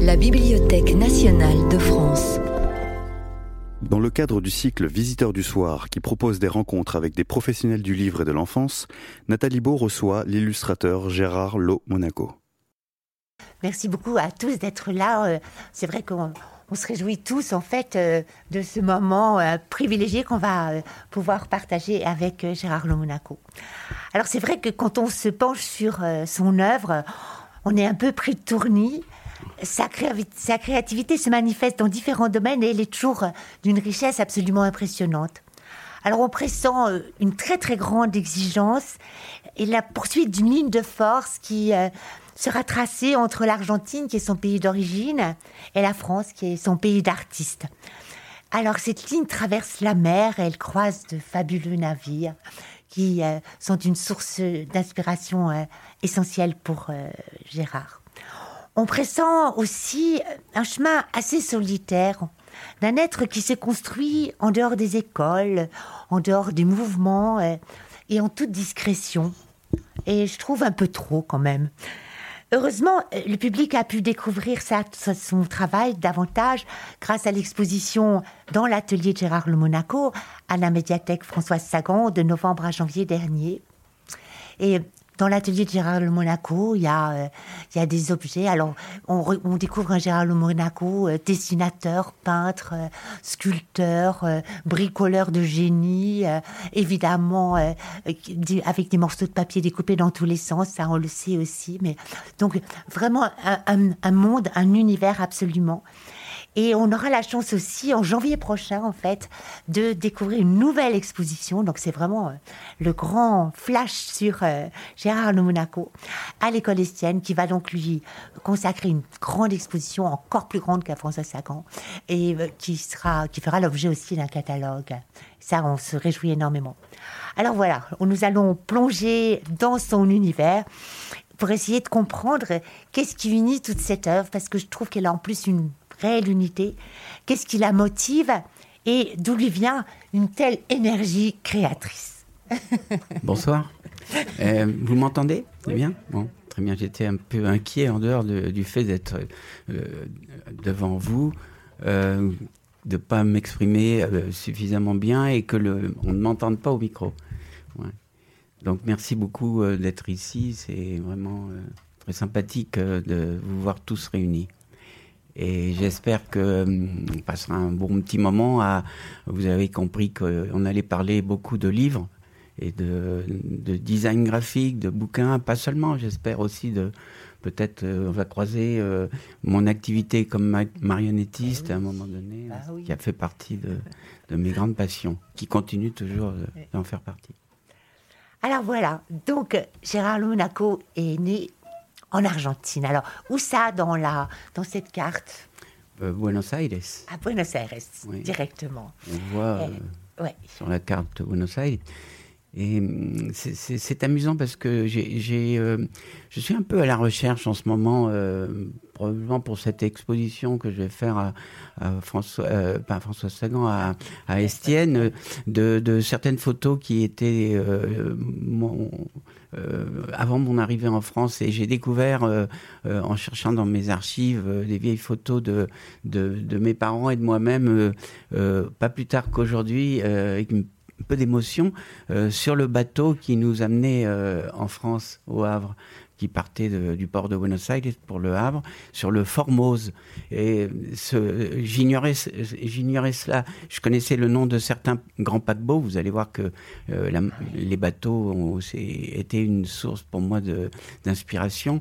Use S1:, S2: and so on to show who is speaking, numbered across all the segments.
S1: La Bibliothèque nationale de France.
S2: Dans le cadre du cycle Visiteurs du soir, qui propose des rencontres avec des professionnels du livre et de l'enfance, Nathalie Beau reçoit l'illustrateur Gérard Lo Monaco.
S3: Merci beaucoup à tous d'être là. Euh, c'est vrai qu'on se réjouit tous en fait euh, de ce moment euh, privilégié qu'on va pouvoir partager avec Gérard Lo Monaco. Alors c'est vrai que quand on se penche sur son œuvre, on est un peu pris de tournis sa, créativité se manifeste dans différents domaines et elle est toujours d'une richesse absolument impressionnante. Alors on pressent euh, une très très grande exigence et la poursuite d'une ligne de force qui euh, sera tracée entre l'Argentine, qui est son pays d'origine, et la France, qui est son pays d'artiste. Alors cette ligne traverse la mer et elle croise de fabuleux navires qui euh, sont une source d'inspiration essentielle pour Gérard. On pressent aussi un chemin assez solitaire d'un être qui s'est construit en dehors des écoles, en dehors des mouvements euh, et en toute discrétion. Et je trouve un peu trop quand même. Heureusement, le public a pu découvrir son travail davantage grâce à l'exposition dans l'atelier Gérard Le Monaco à la médiathèque Françoise Sagan de novembre à janvier dernier. Dans l'atelier de Gérard Monaco, il y a, euh, il y a des objets. Alors, on, découvre un Gérard Monaco, euh, dessinateur, peintre, euh, sculpteur, bricoleur de génie, évidemment, avec des morceaux de papier découpés dans tous les sens, ça on le sait aussi. Mais donc, vraiment un monde, un univers absolument. Et on aura la chance aussi, en janvier prochain, en fait, de découvrir une nouvelle exposition. Donc, c'est vraiment euh, le grand flash sur euh, Gérard Le Monaco à l'école Estienne, qui va donc lui consacrer une grande exposition, encore plus grande qu'à François Sagan, et euh, qui, sera, qui fera l'objet aussi d'un catalogue. Ça, on se réjouit énormément. Alors voilà, nous allons plonger dans son univers pour essayer de comprendre qu'est-ce qui unit toute cette œuvre, parce que je trouve qu'elle a en plus une réelle unité Qu'est-ce qui la motive et d'où lui vient une telle énergie créatrice
S4: Bonsoir. Euh, vous m'entendez C'est bien? Bon, très bien. J'étais un peu inquiet en dehors du fait d'être euh, devant vous, euh, de ne pas m'exprimer suffisamment bien et que le, on ne m'entende pas au micro. Donc merci beaucoup d'être ici. C'est vraiment très sympathique de vous voir tous réunis. Et j'espère que hum, on passera un bon petit moment à. Vous avez compris qu'on allait parler beaucoup de livres et de, design graphique, de bouquins, pas seulement. J'espère aussi de peut-être euh, on va croiser euh, mon activité comme marionnettiste ah à un moment donné, ah qui a fait partie de, mes grandes passions, qui continue toujours d'en faire partie.
S3: Alors voilà, donc Gérard Monaco est né en Argentine. Alors, où ça dans, la, dans cette carte
S4: euh, Buenos Aires.
S3: À Buenos Aires, directement.
S4: On voit euh, sur la carte Buenos Aires. Et hum, c'est amusant parce que j'ai, euh, je suis un peu à la recherche en ce moment, probablement pour cette exposition que je vais faire à, François, pas François Sagan, à, à Estienne, de, de, certaines photos qui étaient mon, euh, avant mon arrivée en France et j'ai découvert euh, euh, en cherchant dans mes archives des vieilles photos de, de, mes parents et de moi-même, pas plus tard qu'aujourd'hui, avec un peu d'émotion, sur le bateau qui nous amenait en France, au Havre qui partait du port de Buenos Aires pour le Havre, sur le Formose. Et j'ignorais, cela. Je connaissais le nom de certains grands paquebots. Vous allez voir que euh, les bateaux ont été une source pour moi d'inspiration.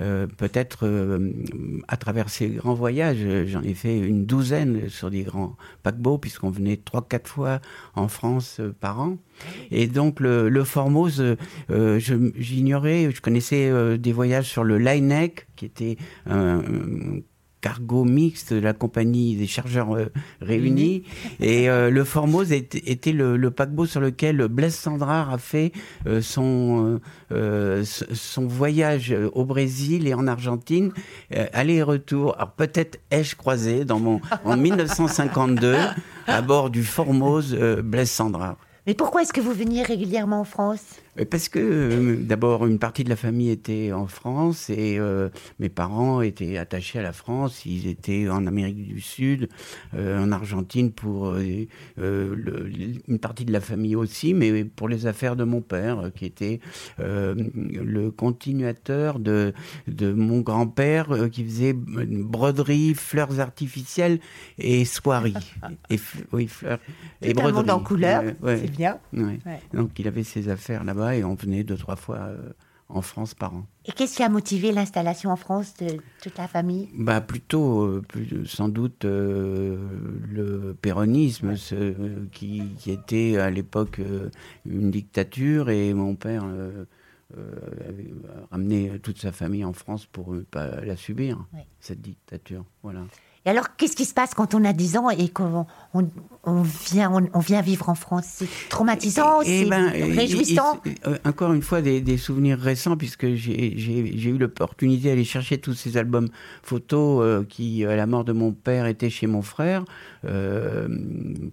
S4: Euh, peut-être euh, à travers ces grands voyages, j'en ai fait une douzaine sur des grands paquebots, puisqu'on venait trois, quatre fois en France par an. Et donc le, le Formose, euh, j'ignorais, je, connaissais euh, des voyages sur le Lineck, qui était un, cargo mixte de la compagnie des chargeurs euh, réunis. Et le Formose était, le, paquebot sur lequel Blaise Sandrard a fait son, son voyage au Brésil et en Argentine, aller et retour. Alors peut-être ai-je croisé dans mon, en 1952 à bord du Formose Blaise Sandrard.
S3: Mais pourquoi est-ce que vous veniez régulièrement en France?
S4: Parce que euh, d'abord, une partie de la famille était en France et euh, mes parents étaient attachés à la France. Ils étaient en Amérique du Sud, euh, en Argentine pour une partie de la famille aussi, mais pour les affaires de mon père, qui était le continuateur de, de mon grand-père, qui faisait broderie, fleurs artificielles et soieries.
S3: et, oui, fleurs et broderie. en couleur, c'est bien.
S4: Donc il avait ses affaires là-bas et on venait deux, trois fois euh, en France par an.
S3: Et qu'est-ce qui a motivé l'installation en France de toute la famille?
S4: Bah Plutôt, euh, sans doute, euh, le péronisme, ce, qui, qui, était à l'époque une dictature, et mon père ramené toute sa famille en France pour ne pas la subir, cette dictature. Voilà.
S3: Et alors, qu'est-ce qui se passe quand on a 10 ans et qu'on on, vient, on, vient vivre en France? C'est traumatisant, c'est ben, réjouissant
S4: euh, Encore une fois, des, souvenirs récents, puisque j'ai eu l'opportunité d'aller chercher tous ces albums photos euh, qui, à la mort de mon père, étaient chez mon frère, euh,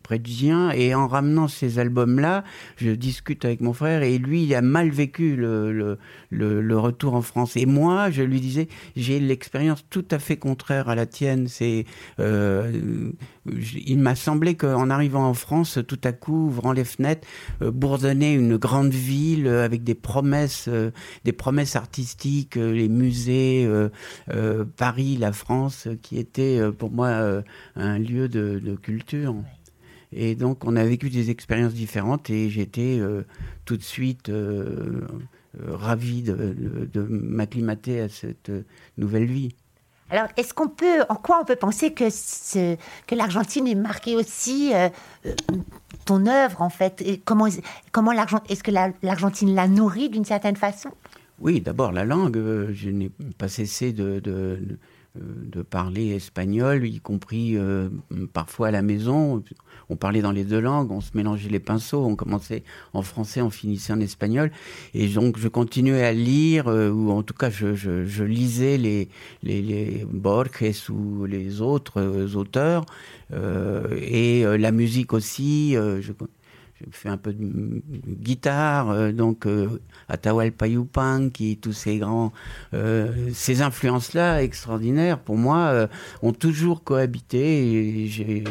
S4: près de Gien. Et en ramenant ces albums-là, je discute avec mon frère, et lui, il a mal vécu le, le, le retour en France. Et moi, je lui disais, j'ai l'expérience tout à fait contraire à la tienne. C'est euh, il m'a semblé qu'en arrivant en France, tout à coup, ouvrant les fenêtres, euh, bourdonnait une grande ville avec des promesses, euh, des promesses artistiques, les musées, Paris, la France, qui était pour moi un lieu de, culture. Et donc, on a vécu des expériences différentes et j'étais tout de suite ravi de m'acclimater à cette nouvelle vie.
S3: Alors, est-ce qu'on peut, en quoi on peut penser que, l'Argentine est marquée aussi euh, euh, ton œuvre en fait? Et Comment, est-ce que l'Argentine la nourrit d'une certaine façon?
S4: Oui, d'abord la langue. Euh, je n'ai pas cessé de, parler espagnol, y compris parfois à la maison on parlait dans les deux langues, on se mélangeait les pinceaux, on commençait en français, on finissait en espagnol. Et donc je continuais à lire, euh, ou en tout cas je, lisais les, les, Borges ou les autres euh, auteurs, euh, et la musique aussi. je, fais un peu de guitare, donc Atahualpa qui tous ces grands, ces influences-là extraordinaires pour moi ont toujours cohabité. Et j'ai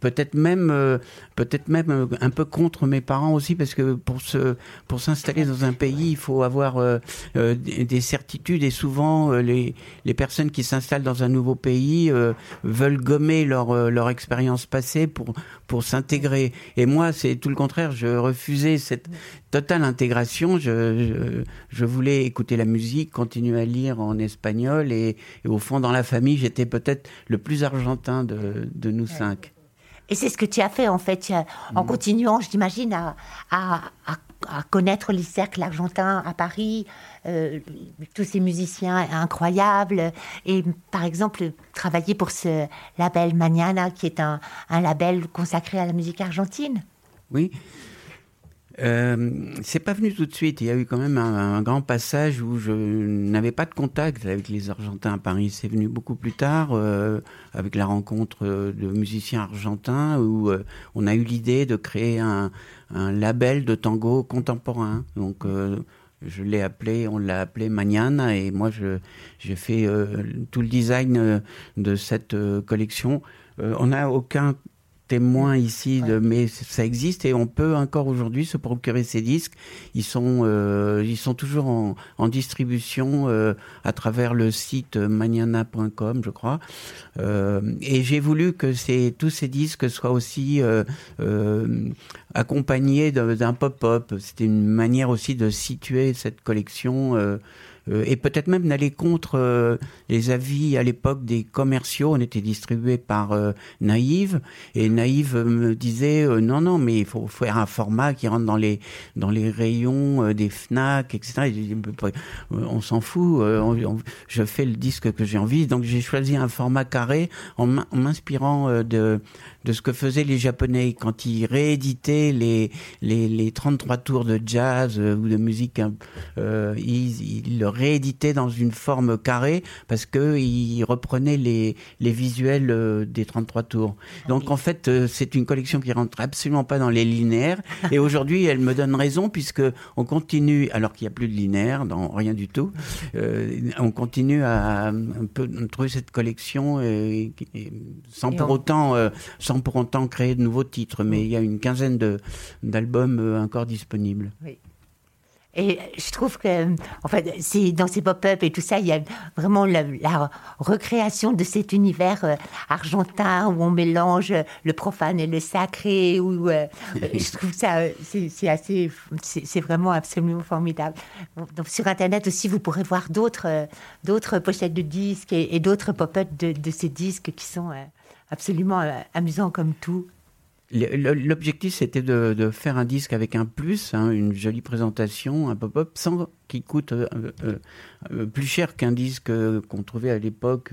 S4: peut-être même, euh, peut-être même euh, un peu contre mes parents aussi, parce que pour se, pour s'installer dans un pays, il faut avoir euh, des certitudes et souvent les, les personnes qui s'installent dans un nouveau pays veulent gommer leur, leur expérience passée pour, pour s'intégrer. Et moi, c'est tout le contraire. Je refusais cette totale intégration. Je, je, voulais écouter la musique, continuer à lire en espagnol et, au fond, dans la famille, j'étais peut-être le plus argentin de, de nous cinq.
S3: Et c'est ce que tu as fait, en fait, en mm. continuant, je t'imagine, à, à, à, connaître les cercles argentins à Paris, euh, tous ces musiciens incroyables, et par exemple, travailler pour ce label Mañana, qui est un, un label consacré à la musique argentine.
S4: Oui, euh, c'est pas venu tout de suite. Il y a eu quand même un, grand passage où je n'avais pas de contact avec les Argentins à Paris. C'est venu beaucoup plus tard, euh, avec la rencontre de musiciens argentins, où euh, on a eu l'idée de créer un, label de tango contemporain. Donc je l'ai appelé, on l'a appelé Mañana, et moi j'ai fait tout le design de cette collection. on n'a aucun témoin ici, de, mais ça existe et on peut encore aujourd'hui se procurer ces disques. Ils sont, euh, ils sont toujours en, en distribution euh, à travers le site maniana.com, je crois. Euh, et j'ai voulu que ces, tous ces disques soient aussi accompagnés d'un pop-up. C'était une manière aussi de situer cette collection et peut-être même d'aller contre euh, les avis à l'époque des commerciaux. On était distribué par euh, Naïve et Naïve me disait non non mais il faut faire un format qui rentre dans les dans les rayons des Fnac etc. on s'en fout. je fais le disque que j'ai envie donc j'ai choisi un format carré en m'inspirant de de ce que faisaient les Japonais quand ils rééditaient les, les, les 33 tours de jazz euh, ou de musique. Euh, ils, ils, le rééditaient dans une forme carrée parce qu'ils reprenaient les, les visuels euh, des 33 tours. Ah Donc en fait, euh, c'est une collection qui rentre absolument pas dans les linéaires. Et aujourd'hui, elle me donne raison puisque on continue, alors qu'il n'y a plus de linéaire, dans rien du tout, euh, on continue à un peu trouver cette collection et, et, sans pour autant, euh, sans pour autant créer de nouveaux titres. Mais il y a une quinzaine d'albums euh, encore disponibles.
S3: Oui. Et je trouve que, en fait, c'est dans ces pop-up et tout ça, il y a vraiment la, la recréation de cet univers euh, argentin où on mélange le profane et le sacré. Où euh, je trouve ça, c'est assez, c'est vraiment absolument formidable. Donc sur Internet aussi, vous pourrez voir d'autres, euh, d'autres pochettes de disques et, et d'autres pop-up de, de, ces disques qui sont euh, absolument euh, amusants comme tout.
S4: L'objectif, c'était de, faire un disque avec un plus, hein, une jolie présentation, un pop-up, sans qu'il coûte euh, euh, plus cher qu'un disque qu'on trouvait à l'époque.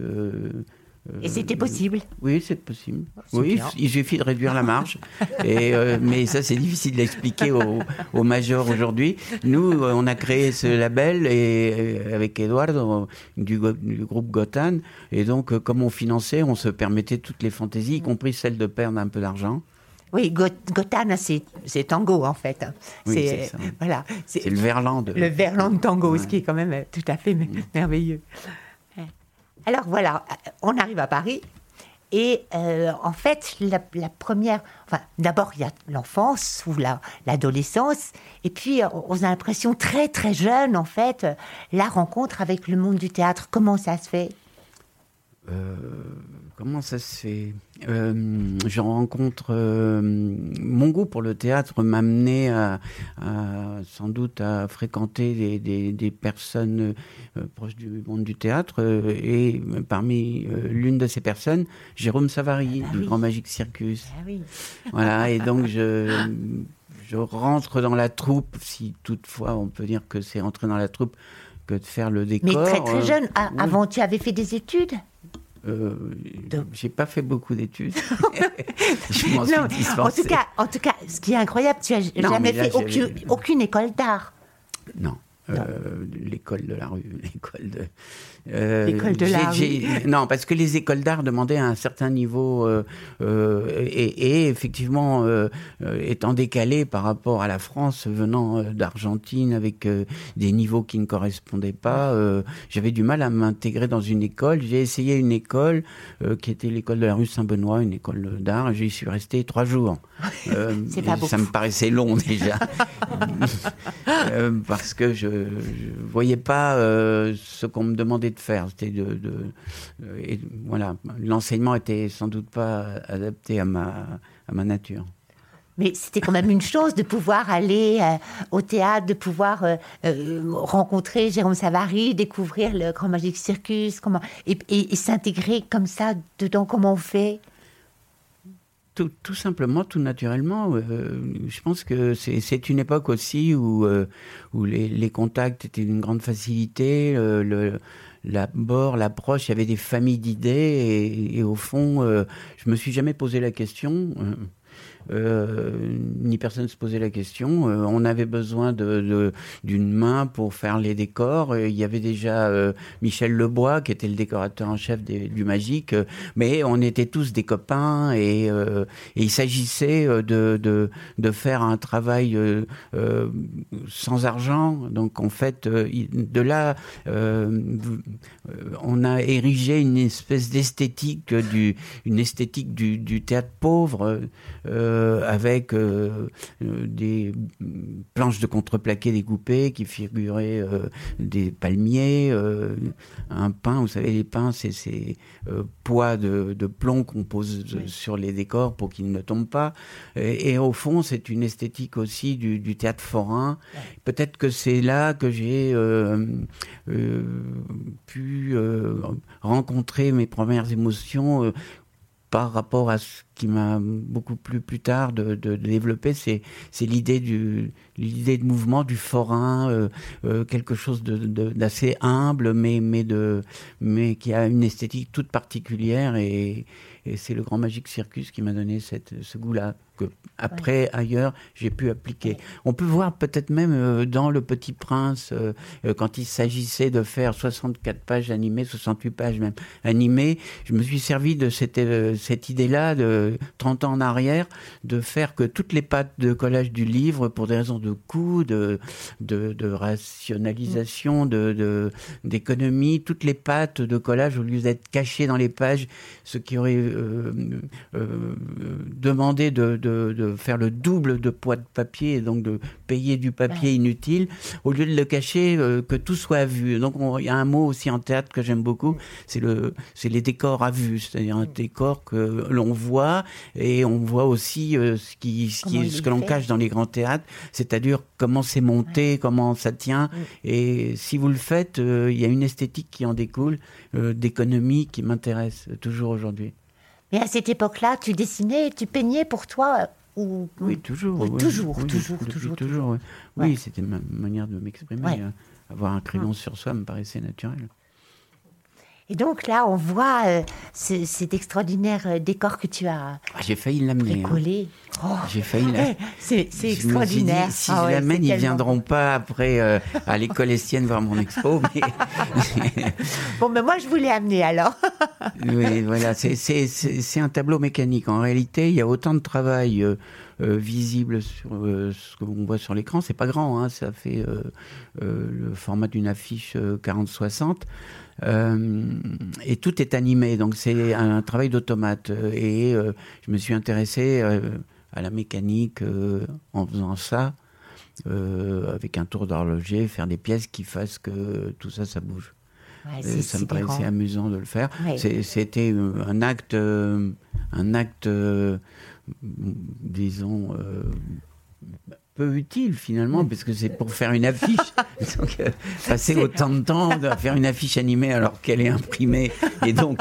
S3: Et c'était possible
S4: Oui, c'est possible. Oui, bien. il suffit de réduire la marge. et, mais ça, c'est difficile d'expliquer aux, aux, majors aujourd'hui. Nous, on a créé ce label et, avec Eduardo du, du groupe Gotan. Et donc, comme on finançait, on se permettait toutes les fantaisies, y compris celle de perdre un peu d'argent.
S3: Oui, Gotana, c'est tango en fait.
S4: Oui, c'est voilà, c'est le verlan de
S3: le verlan de tango, ouais. ce qui est quand même tout à fait merveilleux. Alors voilà, on arrive à Paris et euh, en fait la, première, enfin d'abord il y a l'enfance ou l'adolescence la, et puis on a l'impression très très jeune en fait la rencontre avec le monde du théâtre. Comment ça se fait?
S4: Euh, comment ça se fait? Euh, Je rencontre euh, mon goût pour le théâtre m'a amené à, à, sans doute à fréquenter des, des, des personnes euh, proches du monde du théâtre et parmi l'une de ces personnes, Jérôme Savary ah, du oui. Grand Magique Circus.
S3: Ah, oui.
S4: Voilà et donc je je rentre dans la troupe si toutefois on peut dire que c'est rentrer dans la troupe que de faire le décor.
S3: Mais très très jeune. Ah, oui. Avant, tu avais fait des études?
S4: Euh, j'ai pas fait beaucoup d'études.
S3: je m'en suis. En tout, cas, en tout cas, ce qui est incroyable, tu as non, jamais là, fait aucune, aucune école d'art.
S4: Non. Euh, l'école de la rue, l'école de. Euh,
S3: l'école de la rue.
S4: Non, parce que les écoles d'art demandaient un certain niveau euh, euh et, et, effectivement, étant décalé par rapport à la France, venant d'Argentine avec des niveaux qui ne correspondaient pas, j'avais du mal à m'intégrer dans une école. J'ai essayé une école qui était l'école de la rue Saint-Benoît, une école d'art, et j'y suis resté trois jours.
S3: C'est pas
S4: ça me paraissait long déjà, parce que je je voyais pas euh, ce qu'on me demandait de faire. C'était de, et voilà, l'enseignement était sans doute pas adapté à ma à ma nature.
S3: Mais c'était quand même une chose de pouvoir aller euh, au théâtre, de pouvoir euh, euh, rencontrer Jérôme Savary, découvrir le Grand Magic Circus, comment et, et s'intégrer comme ça dedans. Comment on fait?
S4: Tout, tout, simplement, tout naturellement. Euh, je pense que c'est une époque aussi où, euh, les, contacts étaient d'une grande facilité. Euh, l'abord, l'approche, il y avait des familles d'idées et, et, au fond, je me suis jamais posé la question. Euh, ni personne se posait la question. Euh, on avait besoin d'une main pour faire les décors. Il y avait déjà euh, Michel Lebois qui était le décorateur en chef du Magique, mais on était tous des copains et, il s'agissait de, faire un travail sans argent. Donc en fait, de là, on a érigé une espèce d'esthétique du, esthétique du, théâtre pauvre. Euh, euh, avec euh, euh, des planches de contreplaqué découpées qui figuraient euh, des palmiers, euh, un pain, vous savez, les pins, c'est ces poids de, de plomb qu'on pose oui. sur les décors pour qu'ils ne tombent pas. Et, et au fond, c'est une esthétique aussi du, du théâtre forain. Peut-être que c'est là que j'ai pu rencontrer mes premières émotions par rapport à ce qui m'a beaucoup plu plus tard de, de, de développer, c'est l'idée du l'idée de mouvement du forain, euh, euh, quelque chose d'assez humble, mais mais de mais qui a une esthétique toute particulière et Et c'est le Grand Magique Circus qui m'a donné cette, ce goût-là, que après, ailleurs, j'ai pu appliquer. On peut voir peut-être même euh, dans Le Petit Prince, euh, euh, quand il s'agissait de faire 64 pages animées, 68 pages même animées, je me suis servi de cette, cette idée-là, de 30 ans en arrière, de faire que toutes les pattes de collage du livre, pour des raisons de coût, de, de, de rationalisation, de, d'économie, toutes les pattes de collage, au lieu d'être cachées dans les pages, ce qui aurait demandé de de, faire le double de poids de papier et donc de payer du papier inutile, au lieu de le cacher, euh, que tout soit à vue. Donc il y a un mot aussi en théâtre que j'aime beaucoup, c'est le, c'est les décors à vue, c'est-à-dire un décor que l'on voit et on voit aussi euh, ce qui, ce, qui, ce que l'on cache dans les grands théâtres, c'est-à-dire comment c'est monté, comment ça tient. Et si vous le faites, euh, il y a une esthétique qui en découle, d'économie qui m'intéresse toujours aujourd'hui.
S3: Mais à cette époque-là, tu dessinais, tu peignais pour toi ou...
S4: Oui, toujours.
S3: toujours, toujours, toujours,
S4: toujours, Oui, c'était ma manière de m'exprimer. Hein. Avoir un crayon sur soi me paraissait naturel.
S3: Et donc là, on voit euh, cet extraordinaire euh, décor que tu as.
S4: Ah, j'ai failli l'amener.
S3: Hein.
S4: Oh. J'ai failli l'amener.
S3: C'est extraordinaire.
S4: si ah je l'amène, ils ne viendront pas après euh, à l'école estienne voir mon expo.
S3: bon, mais moi, je voulais amener alors.
S4: oui, voilà. C'est un tableau mécanique. En réalité, il y a autant de travail. Visible sur ce qu'on voit sur l'écran. C'est pas grand, hein, ça fait le format d'une affiche 40-60. Euh, et tout est animé, donc c'est un travail d'automate. Et euh, je me suis intéressé euh, à la mécanique en faisant ça, avec un tour d'horloger, faire des pièces qui fassent que tout ça, ça bouge. ça me paraissait amusant de le faire. C'était un acte, un acte, disons, peu utile finalement, parce que c'est pour faire une affiche. donc, euh, passer autant de temps à faire une affiche animée alors qu'elle est imprimée et donc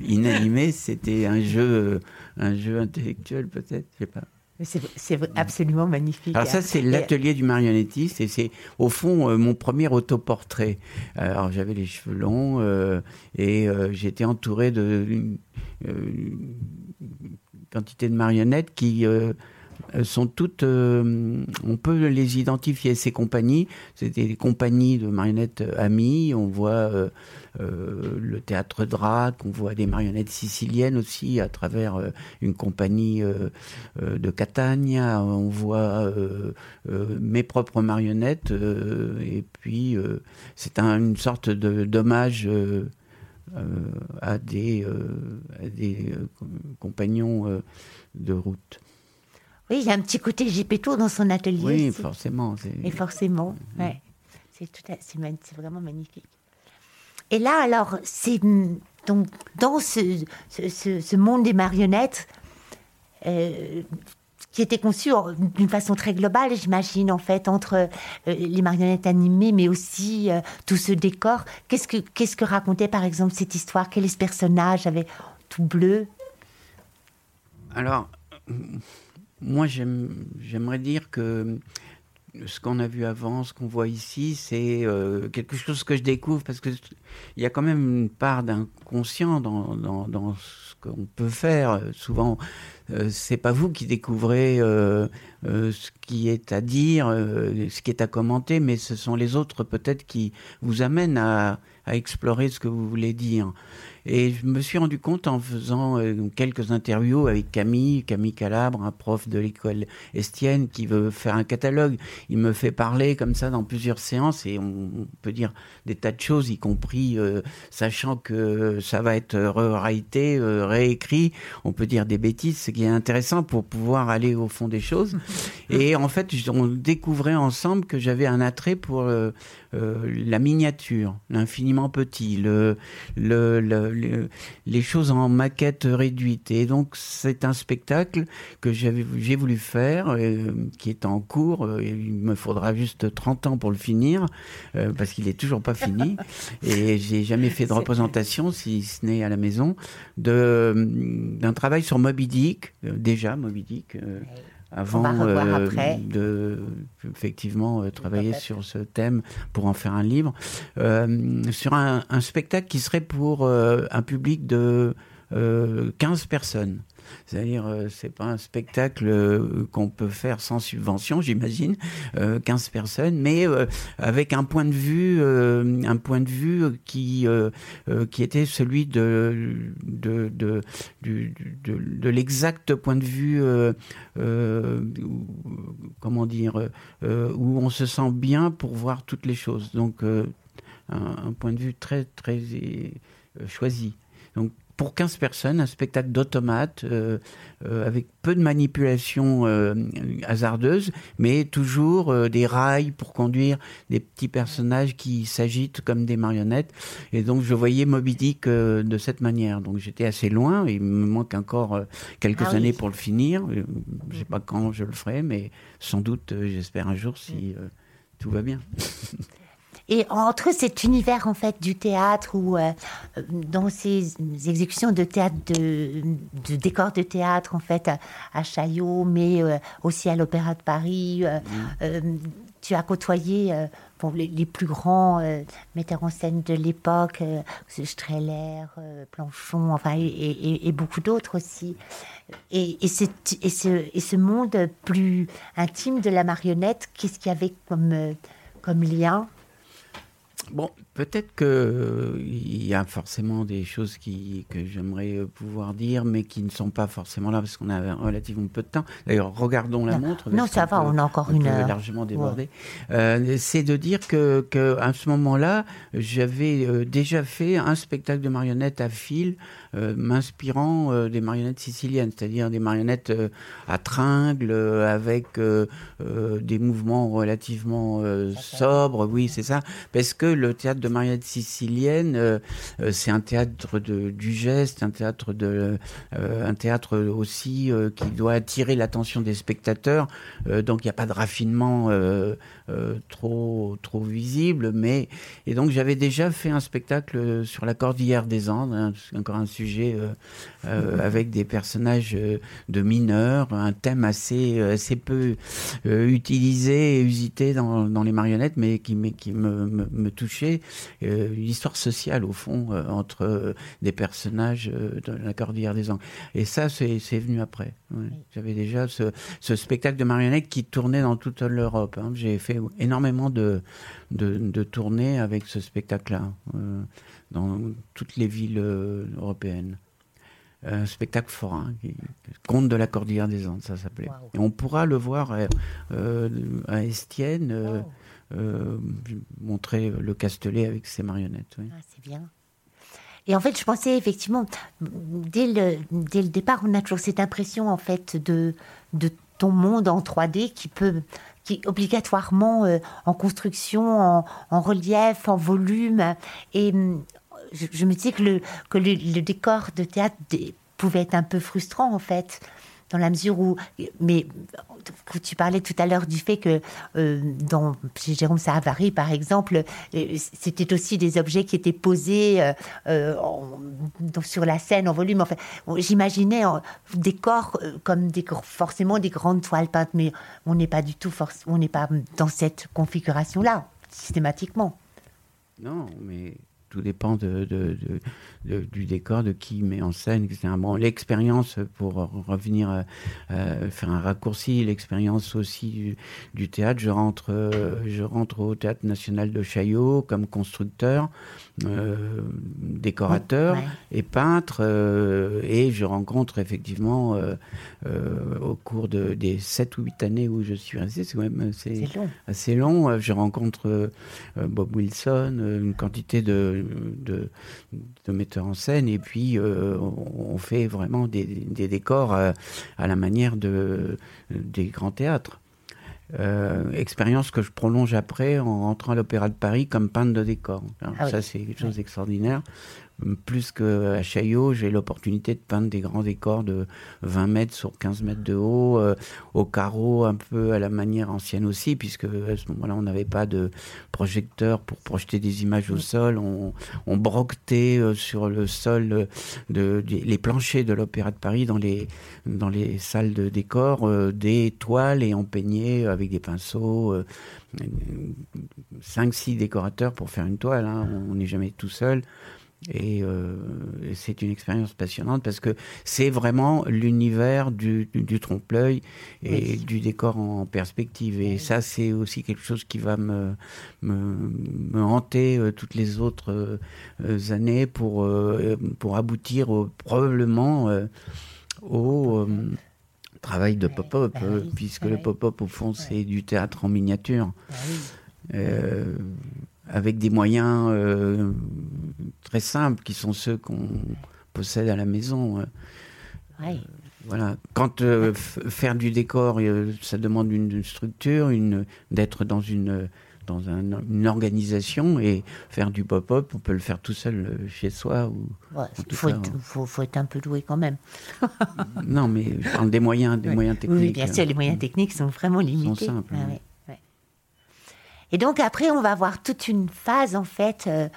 S4: inanimée, c'était un jeu, un jeu intellectuel peut-être, je sais pas.
S3: C'est absolument magnifique.
S4: Alors ça, c'est l'atelier du marionnettiste et c'est au fond euh, mon premier autoportrait. Alors j'avais les cheveux longs euh, et j'étais entouré de quantité de marionnettes qui euh, sont toutes, euh, on peut les identifier. Ces compagnies, c'est des compagnies de marionnettes amies. On voit euh, le théâtre Drac, on voit des marionnettes siciliennes aussi à travers une compagnie de Catania. On voit mes propres marionnettes. et puis, c'est une sorte d'hommage. À des, à des compagnons de route.
S3: Oui, il y a un petit côté Gepetto dans son atelier.
S4: Oui, forcément.
S3: Et forcément, mm. ouais. C'est vraiment magnifique. Et là, alors, c'est donc dans ce, ce, monde des marionnettes, euh, qui était conçu d'une façon très globale, j'imagine, en fait, entre euh, les marionnettes animées, mais aussi euh, tout ce décor. Qu'est-ce que, qu'est-ce que racontait, par exemple, cette histoire? Quel est ce personnage avait tout bleu?
S4: Alors, moi, j'aimerais dire que ce qu'on a vu avant, ce qu'on voit ici, c'est euh, quelque chose que je découvre parce qu'il y a quand même une part d'inconscient dans, dans, ce qu'on peut faire. Souvent, euh, c'est pas vous qui découvrez euh, ce qui est à dire, ce qui est à commenter, mais ce sont les autres peut-être qui vous amènent à explorer ce que vous voulez dire. Et je me suis rendu compte en faisant euh, quelques interviews avec Camille, Camille Calabre, un prof de l'école estienne qui veut faire un catalogue. Il me fait parler comme ça dans plusieurs séances et on, peut dire des tas de choses, y compris euh, sachant que ça va être euh, réécrit. On peut dire des bêtises, ce qui est intéressant pour pouvoir aller au fond des choses. Et en fait, on découvrait ensemble que j'avais un attrait pour la miniature, l'infiniment petit, le, le, le les choses en maquette réduite. Et donc c'est un spectacle que j'ai voulu faire, euh, qui est en cours. Euh, il me faudra juste 30 ans pour le finir, euh, parce qu'il est toujours pas fini. et j'ai jamais fait de représentation, si ce n'est à la maison, d'un travail sur Moby Dick, déjà Moby Dick avant
S3: euh,
S4: de effectivement euh, travailler sur ce thème pour en faire un livre, euh, sur un, spectacle qui serait pour un public de 15 personnes. C'est-à-dire, euh, c'est pas un spectacle euh, qu'on peut faire sans subvention, j'imagine, 15 personnes, mais avec un point de vue, un point de vue qui qui était celui de de de, de, l'exact point de vue, comment dire, où on se sent bien pour voir toutes les choses. Donc un, point de vue très très choisi. Pour 15 personnes, un spectacle d'automate euh, euh, avec peu de manipulations euh, hasardeuses, mais toujours des rails pour conduire des petits personnages qui s'agitent comme des marionnettes. Et donc je voyais Moby Dick de cette manière. Donc j'étais assez loin, il me manque encore quelques ah années pour le finir. Je ne sais pas quand je le ferai, mais sans doute, j'espère un jour si tout va bien.
S3: Et entre cet univers en fait du théâtre ou euh, dans ces exécutions de théâtre, de, de décors de théâtre en fait à, Chaillot, mais euh, aussi à l'Opéra de Paris, euh, mmh. tu as côtoyé les, plus grands metteurs en scène de l'époque, Streller, Planchon, enfin et, beaucoup d'autres aussi. Et, et, ce, et, ce, monde plus intime de la marionnette, qu'est-ce qu'il y avait comme, comme lien
S4: Bon, peut-être qu'il euh, y a forcément des choses qui, que j'aimerais euh, pouvoir dire, mais qui ne sont pas forcément là parce qu'on a relativement peu de temps. D'ailleurs, regardons la montre.
S3: Non, ça va, on a encore une heure.
S4: largement débordé. Euh, c'est de dire que, que à ce moment-là, j'avais déjà fait un spectacle de marionnettes à fil m'inspirant euh, des marionnettes siciliennes, c'est-à-dire des marionnettes euh, à tringles, avec des mouvements relativement sobres, oui, c'est ça, parce que le théâtre de marionnettes siciliennes, c'est un théâtre de, du geste, un théâtre, de, un théâtre aussi qui doit attirer l'attention des spectateurs, donc il n'y a pas de raffinement trop, trop visible, mais, et donc j'avais déjà fait un spectacle sur la cordillère des Andes, hein, encore un sujet euh, euh, avec des personnages euh, de mineurs, un thème assez, assez peu utilisé et usité dans, dans, les marionnettes, mais qui, qui me, me, touchait. une histoire sociale, au fond, entre des personnages de la Cordillère des Anges. Et ça, c'est venu après. J'avais déjà ce, ce, spectacle de marionnettes qui tournait dans toute l'Europe. Hein. J'ai fait énormément de, de, de, tournées avec ce spectacle-là dans toutes les villes euh, européennes. Un spectacle forain, qui, Conte de la Cordillère des Andes, ça s'appelait. Et on pourra le voir euh, euh, à Estienne, montrer le Castellet avec ses marionnettes.
S3: Ah, c'est bien. Et en fait, je pensais effectivement, dès le, dès le départ, on a toujours cette impression en fait de, de ton monde en 3D qui peut qui obligatoirement en construction, en, en, relief, en volume. Et je, me disais que le, décor de théâtre pouvait être un peu frustrant en fait dans la mesure où, mais tu parlais tout à l'heure du fait que euh, dans chez Jérôme Sahavary, par exemple, euh, c'était aussi des objets qui étaient posés euh, sur la scène en volume. Enfin, j'imaginais des corps comme des, forcément des grandes toiles peintes, mais on n'est pas du tout, on pas dans cette configuration-là systématiquement.
S4: Non, mais tout dépend de, du décor, de qui met en scène, etc. Bon, l'expérience, pour revenir euh, euh, faire un raccourci, l'expérience aussi du, théâtre, je rentre, euh, je rentre au Théâtre National de Chaillot comme constructeur, décorateur et peintre, et je rencontre effectivement au cours de, des 7 ou 8 années où je suis resté, c'est quand même assez, long. assez long, je rencontre Bob Wilson, une quantité de de, de, en scène et puis euh, on, fait vraiment des, décors à, la manière de, des grands théâtres. Euh, expérience que je prolonge après en rentrant à l'Opéra de Paris comme peintre de décor. Ah ça, c'est quelque chose d'extraordinaire plus qu'à Chaillot, j'ai l'opportunité de peindre des grands décors de 20 mètres sur 15 mètres de haut, euh, au carreau, un peu à la manière ancienne aussi, puisque à ce moment-là, on n'avait pas de projecteur pour projeter des images au sol. On, on broquetait euh, sur le sol euh, de, les planchers de l'Opéra de Paris dans les, dans les salles de décor des toiles et on peignait avec des pinceaux. 5-6 décorateurs pour faire une toile, hein. on n'est jamais tout seul. Et, c'est une expérience passionnante parce que c'est vraiment l'univers du, du, trompe-l'œil et du décor en perspective. Et ça, c'est aussi quelque chose qui va me, me, me hanter toutes les autres années pour, pour aboutir probablement au travail de pop-up, bah puisque le pop-up, au fond, c'est du théâtre en miniature. Bah euh, avec des moyens euh, très simples qui sont ceux qu'on possède à la maison. Euh. voilà. Quand faire du décor, ça demande une structure, une, d'être dans une dans une organisation et faire du pop-up, on peut le faire tout seul euh, chez soi. Ou,
S3: il faut, faut, être un peu doué quand même.
S4: non, mais je parle des moyens, des moyens techniques. Oui,
S3: bien sûr, les moyens techniques sont vraiment limités.
S4: Sont simples.
S3: Ah et donc après, on va avoir toute une phase en fait euh,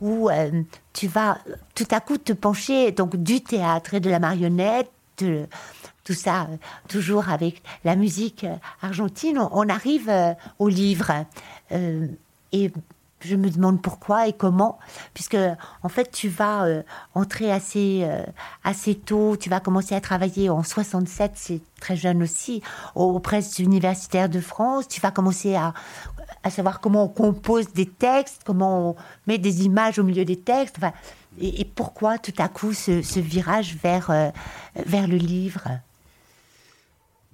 S3: où euh, tu vas tout à coup te pencher donc du théâtre et de la marionnette, tout ça, toujours avec la musique euh, argentine, on, arrive au livre. et je me demande pourquoi et comment, puisque en fait tu vas entrer assez assez tôt, tu vas commencer à travailler en 67, c'est très jeune aussi, aux presses universitaires de France, tu vas commencer à, à savoir comment on compose des textes, comment on met des images au milieu des textes, et, pourquoi tout à coup ce, virage vers, vers le livre?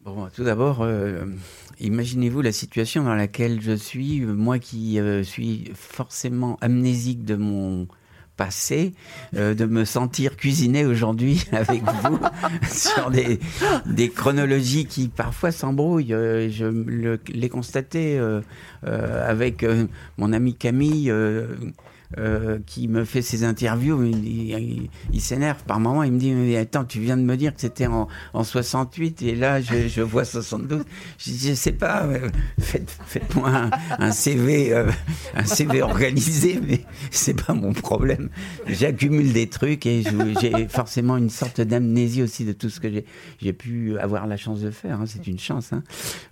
S4: Bon, tout d'abord, euh, imaginez-vous la situation dans laquelle je suis, moi qui euh, suis forcément amnésique de mon passé, euh, de me sentir cuisiner aujourd'hui avec vous sur des, des, chronologies qui parfois s'embrouillent. je l'ai constaté avec mon ami Camille euh, qui me fait ses interviews, il, s'énerve par moment, il me dit mais attends, tu viens de me dire que c'était en, en, 68 et là je, vois 72. Je dis sais pas, euh, faites, faites-moi un, CV, euh, un CV organisé, mais c'est pas mon problème. J'accumule des trucs et j'ai forcément une sorte d'amnésie aussi de tout ce que j'ai pu avoir la chance de faire. Hein, c'est une chance. Hein.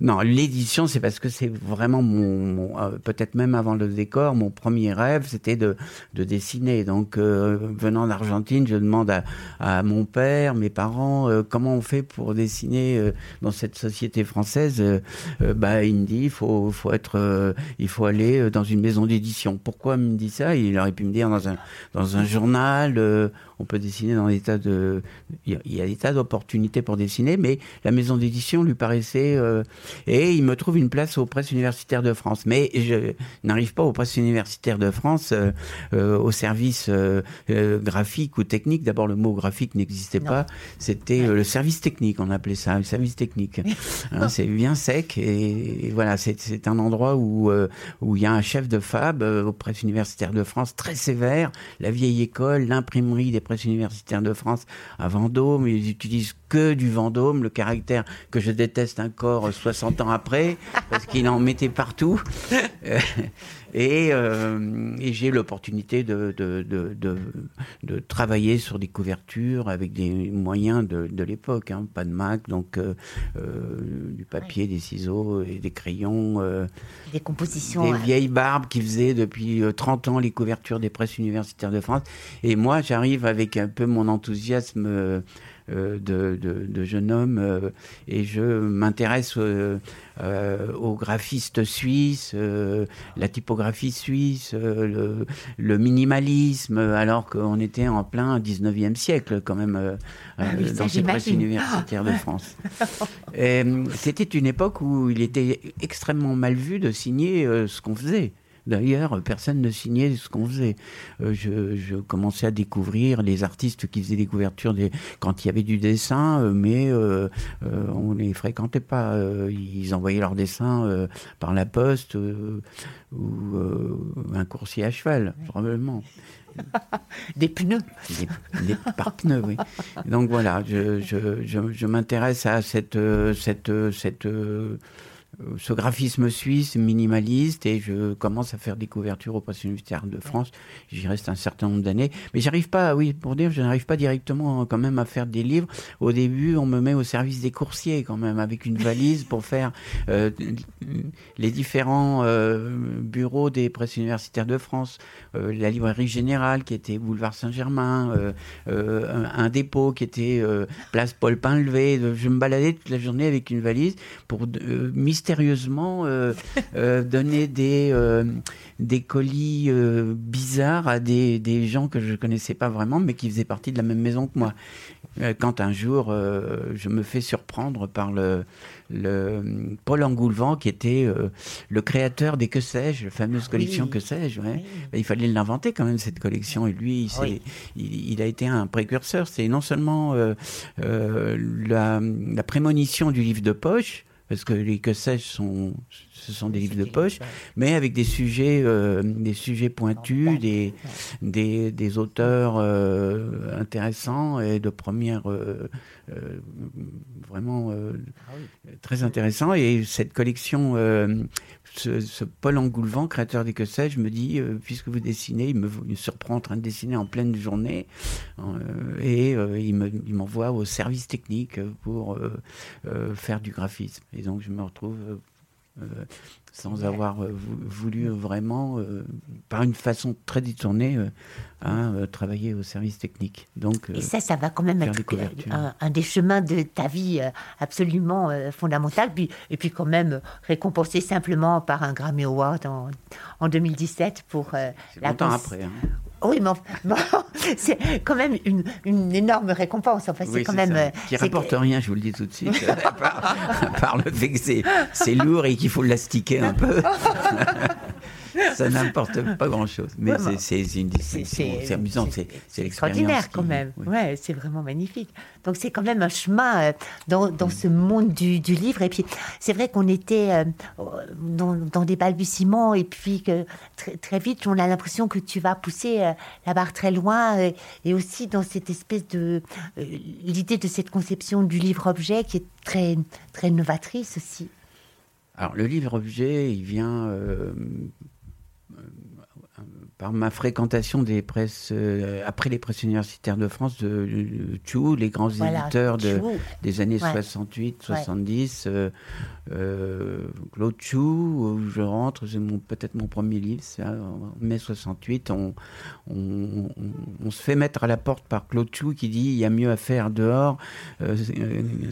S4: Non, l'édition c'est parce que c'est vraiment mon, mon peut-être même avant le décor, mon premier rêve, c'était de de, dessiner. Donc, euh, venant d'Argentine, je demande à, mon père, mes parents, euh, comment on fait pour dessiner euh, dans cette société française. bah, il me dit, il faut, faut être, il faut aller dans une maison d'édition. Pourquoi il me dit ça? Il aurait pu me dire dans un, dans un journal on peut dessiner dans des tas de. Il y a des tas d'opportunités pour dessiner, mais la maison d'édition lui paraissait. Et il me trouve une place aux presses universitaires de France. Mais je n'arrive pas aux presses universitaires de France euh, au service graphique ou technique. D'abord, le mot graphique n'existait pas. C'était le service technique, on appelait ça, le service technique. Hein, c'est bien sec. Et, voilà, c'est un endroit où, où il y a un chef de fab aux presses universitaires de France très sévère, la vieille école, l'imprimerie des presse universitaire de France à Vendôme. Ils utilisent que du Vendôme, le caractère que je déteste encore 60 ans après, parce qu'il en mettait partout. Euh, et, j'ai l'opportunité de, de, de, de, travailler sur des couvertures avec des moyens de, l'époque, hein. pas de Mac, donc euh, euh, du papier, des ciseaux et des crayons.
S3: des compositions.
S4: Des vieilles barbes qui faisaient depuis 30 ans les couvertures des presses universitaires de France. Et moi, j'arrive avec un peu mon enthousiasme euh, de, de, jeune homme euh, et je m'intéresse euh, aux graphistes suisses, la typographie suisse, le, le, minimalisme, alors qu'on était en plein 19e siècle quand même ah dans ces presses universitaires de France. C'était une époque où il était extrêmement mal vu de signer ce qu'on faisait. D'ailleurs, personne ne signait ce qu'on faisait. Euh, je, commençais à découvrir les artistes qui faisaient des couvertures des... quand il y avait du dessin, euh, mais euh, on ne les fréquentait pas. ils envoyaient leurs dessins par la poste ou un coursier à cheval, probablement.
S3: des pneus.
S4: Des, par pneus, oui. Donc voilà, je, je m'intéresse à cette, cette, cette ce graphisme suisse minimaliste et je commence à faire des couvertures au Presse universitaire de France. J'y reste un certain nombre d'années, mais j'arrive pas, oui, pour dire, je n'arrive pas directement quand même à faire des livres. Au début, on me met au service des coursiers quand même avec une valise pour faire euh, les différents euh, bureaux des presses universitaires de France, euh, la librairie générale qui était boulevard Saint-Germain, un, un, dépôt qui était place Paul Pinlevé. Je me baladais toute la journée avec une valise pour mystérieusement euh, euh, donner des, euh, des colis bizarres à des, des, gens que je ne connaissais pas vraiment, mais qui faisaient partie de la même maison que moi. Quand un jour, je me fais surprendre par le, le Paul Engoulevent, qui était le créateur des Que sais-je, la fameuse ah collection Que sais-je. Ben, il fallait l'inventer quand même, cette collection. Et lui, il, il, a été un précurseur. C'est non seulement la, la prémonition du livre de poche, parce que les que sais-je sont, ce sont des livres de poche, mais avec des sujets, euh, des sujets pointus, des, des, des auteurs euh, intéressants et de première, euh, vraiment ah très intéressants. Et cette collection ce, Paul Engoulevent, créateur des que sais-je, me dit, euh, puisque vous dessinez, il me, surprend en train de dessiner en pleine journée, euh, et euh, il m'envoie au service technique pour faire du graphisme. Et donc je me retrouve sans avoir euh, voulu vraiment, euh, par une façon très détournée, euh, à travailler au service technique. Donc,
S3: et ça, ça va quand même être un, des chemins de ta vie absolument fondamental. Puis, et puis quand même récompensé simplement par un Grammy Award en, en 2017 pour
S4: la... Longtemps après. Hein.
S3: Oui, mais c'est quand même une, une, énorme récompense. Enfin, c'est quand même.
S4: Ça. Qui rapporte rien, je vous le dis tout de suite, par, le fait que c'est lourd et qu'il faut l'astiquer un peu. ça n'importe pas grand-chose. Mais c'est amusant, c'est
S3: extraordinaire quand même. Ouais, c'est vraiment magnifique. Donc c'est quand même un chemin euh, dans, dans ce monde du, du, livre. Et puis c'est vrai qu'on était euh, dans, dans, des balbutiements et puis que très, très vite on a l'impression que tu vas pousser euh, la barre très loin et aussi dans cette espèce de l'idée de cette conception du livre-objet qui est très très novatrice aussi.
S4: Alors le livre-objet, il vient par ma fréquentation des presses, euh, après les presses universitaires de France, de, de, les grands éditeurs de, des années 68, 70, euh, euh, Claude Chou, où je rentre, c'est peut-être mon premier livre, c'est en mai 68, on, on, se fait mettre à la porte par Claude Chou qui dit il y a mieux à faire dehors,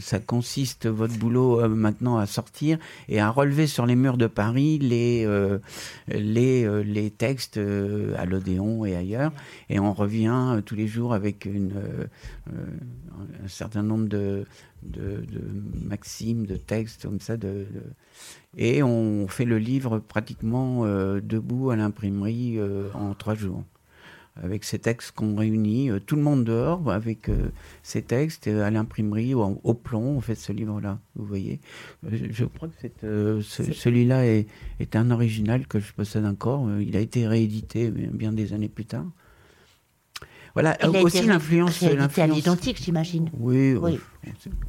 S4: ça consiste votre boulot maintenant à sortir et à relever sur les murs de Paris les, les, les textes à l'Odéon et ailleurs. Et on revient euh, tous les jours avec euh, euh, un certain nombre de, maximes, de textes comme ça. Et on fait le livre pratiquement debout à l'imprimerie en trois jours avec ces textes qu'on réunit, tout le monde dehors, avec ces textes à l'imprimerie, au, au, plomb, on fait ce livre-là, vous voyez. Je, crois que celui-là est, est, un original que je possède encore. Il a été réédité bien des années plus tard.
S3: Voilà, Il aussi l'influence. à l'identique, j'imagine.
S4: Oui, oui.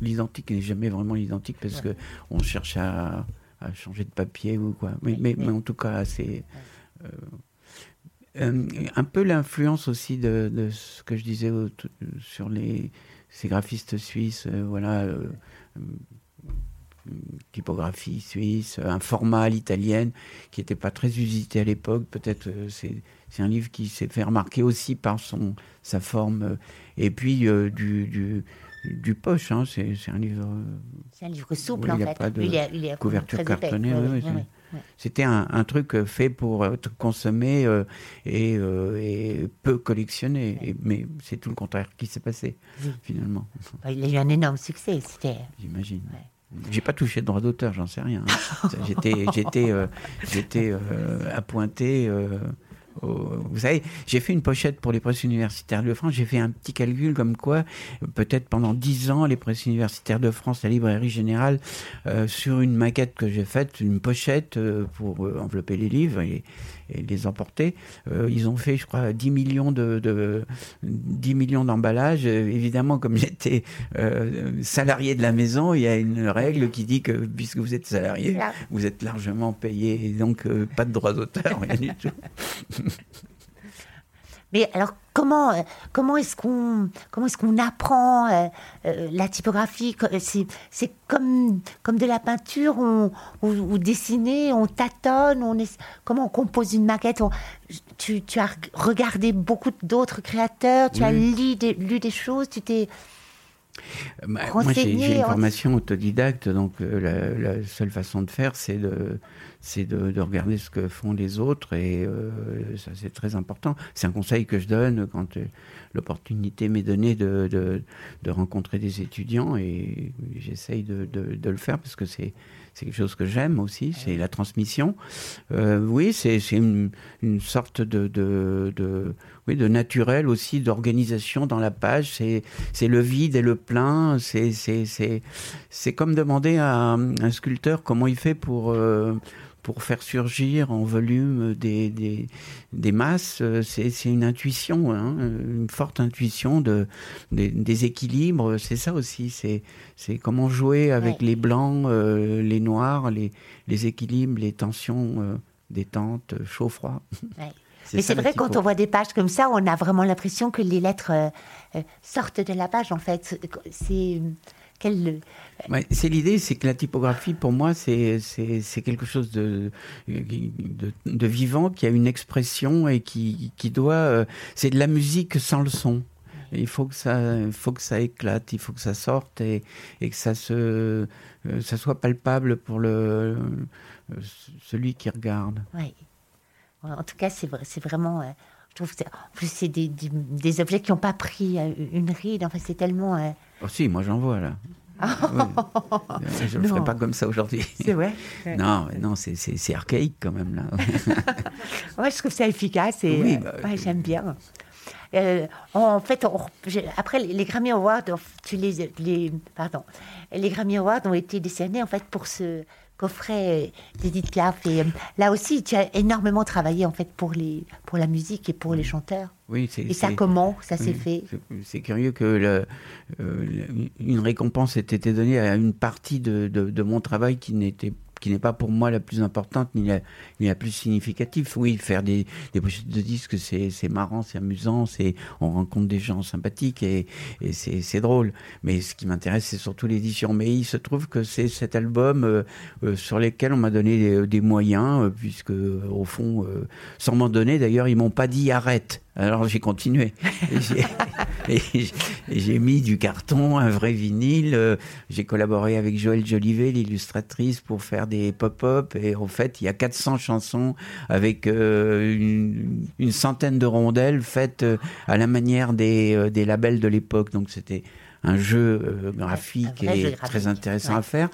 S4: l'identique n'est jamais vraiment l'identique parce que on cherche à, à, changer de papier ou quoi. Mais, mais, mais en tout cas, c'est. Euh, euh, un peu l'influence aussi de, de, ce que je disais sur les, ces graphistes suisses, euh, voilà, typographie suisse, un format à l'italienne qui n'était pas très usité à l'époque. Peut-être c'est un livre qui s'est fait remarquer aussi par son, sa forme. Euh, et puis euh, du, du, du, poche, hein, c'est, un livre.
S3: C'est un livre souple en fait.
S4: Pas de il a, couverture cartonnée. C'était un, un, truc euh, fait pour être consommé et, et, peu collectionné. mais c'est tout le contraire qui s'est passé, finalement.
S3: Bah, il a eu un énorme succès.
S4: J'imagine. J'ai pas touché de droit d'auteur, j'en sais rien. Hein. j'étais, j'étais, j'étais appointé vous savez, j'ai fait une pochette pour les presses universitaires de France. J'ai fait un petit calcul comme quoi, peut-être pendant dix ans, les presses universitaires de France, la librairie générale, euh, sur une maquette que j'ai faite, une pochette euh, pour euh, envelopper les livres les emporter, ils ont fait, je crois, 10 millions de, 10 millions d'emballages. évidemment, comme j'étais salarié de la maison, il y a une règle qui dit que puisque vous êtes salarié, vous êtes largement payé et donc pas de droits d'auteur, rien du tout.
S3: Mais alors, comment, euh, comment est-ce qu'on comment est-ce qu'on apprend euh, euh, la typographie? C'est comme, comme de la peinture on, ou, dessiner, on tâtonne, on est, comment on compose une maquette tu, tu, as regardé beaucoup d'autres créateurs, tu as lu des, lu des choses, tu t'es...
S4: Bah, moi, j'ai une formation autodidacte, donc la, seule façon de faire, c'est de c'est de, regarder ce que font les autres et euh, ça c'est très important. C'est un conseil que je donne quand euh, l'opportunité m'est donnée de, de, rencontrer des étudiants et j'essaye de, le faire parce que c'est c'est quelque chose que j'aime aussi, c'est la transmission. Euh, oui, c'est une, une, sorte de, de, de, oui, de naturel aussi, d'organisation dans la page. C'est le vide et le plein. C'est comme demander à un, sculpteur comment il fait pour pour faire surgir en volume des, des, des masses, euh, c'est une intuition, hein, une forte intuition de, des, équilibres. C'est ça aussi, c'est comment jouer avec les blancs, euh, les noirs, les, les, équilibres, les tensions, euh, détente, chaud-froid.
S3: Mais c'est vrai, quand on voit des pages comme ça, on a vraiment l'impression que les lettres sortent de la page, en fait. C'est
S4: c'est l'idée, c'est que la typographie, pour moi, c'est quelque chose de, de, vivant, qui a une expression et qui, qui doit... Euh, c'est de la musique sans le son. Il faut que ça, faut que ça éclate, il faut que ça sorte et, et que ça se, euh, ça soit palpable pour le, euh, celui qui regarde.
S3: Oui. En tout cas, c'est vraiment. je trouve en plus c'est des, des, objets qui n'ont pas pris une ride. Enfin, c'est tellement.
S4: Oh si, moi j'en vois là. Je ne le ferai pas comme ça aujourd'hui.
S3: C'est vrai
S4: Non, non c'est archaïque quand même là.
S3: ouais, je trouve ça efficace et oui, bah, ouais, j'aime bien. Euh, en fait, après les Grammy Awards, tu les, les, pardon, les Grammy Awards ont été décernés en fait pour ce coffret d'Edith Piaf. Et euh, là aussi, tu as énormément travaillé en fait pour les pour la musique et pour les chanteurs.
S4: Oui,
S3: et ça comment ça s'est fait
S4: C'est curieux que le, euh, une récompense ait été donnée à une partie de, de, de mon travail qui n'était qui n'est pas pour moi la plus importante ni la, la plus significative. Oui, faire des, des pochettes de disques, c'est marrant, c'est amusant, c'est on rencontre des gens sympathiques et, et c'est drôle. Mais ce qui m'intéresse, c'est surtout l'édition. Mais il se trouve que c'est cet album euh, euh, sur lequel on m'a donné des, moyens, euh, puisque au fond, sans m'en donner, d'ailleurs, ils m'ont pas dit arrête. Alors j'ai continué. J'ai mis du carton, un vrai vinyle. Euh, j'ai collaboré avec Joëlle Jolivet, l'illustratrice, pour faire des pop-up. Et en fait, il y a 400 chansons avec euh, une, centaine de rondelles faites euh, à la manière des, des labels de l'époque. Donc c'était un jeu euh, graphique et très intéressant à faire.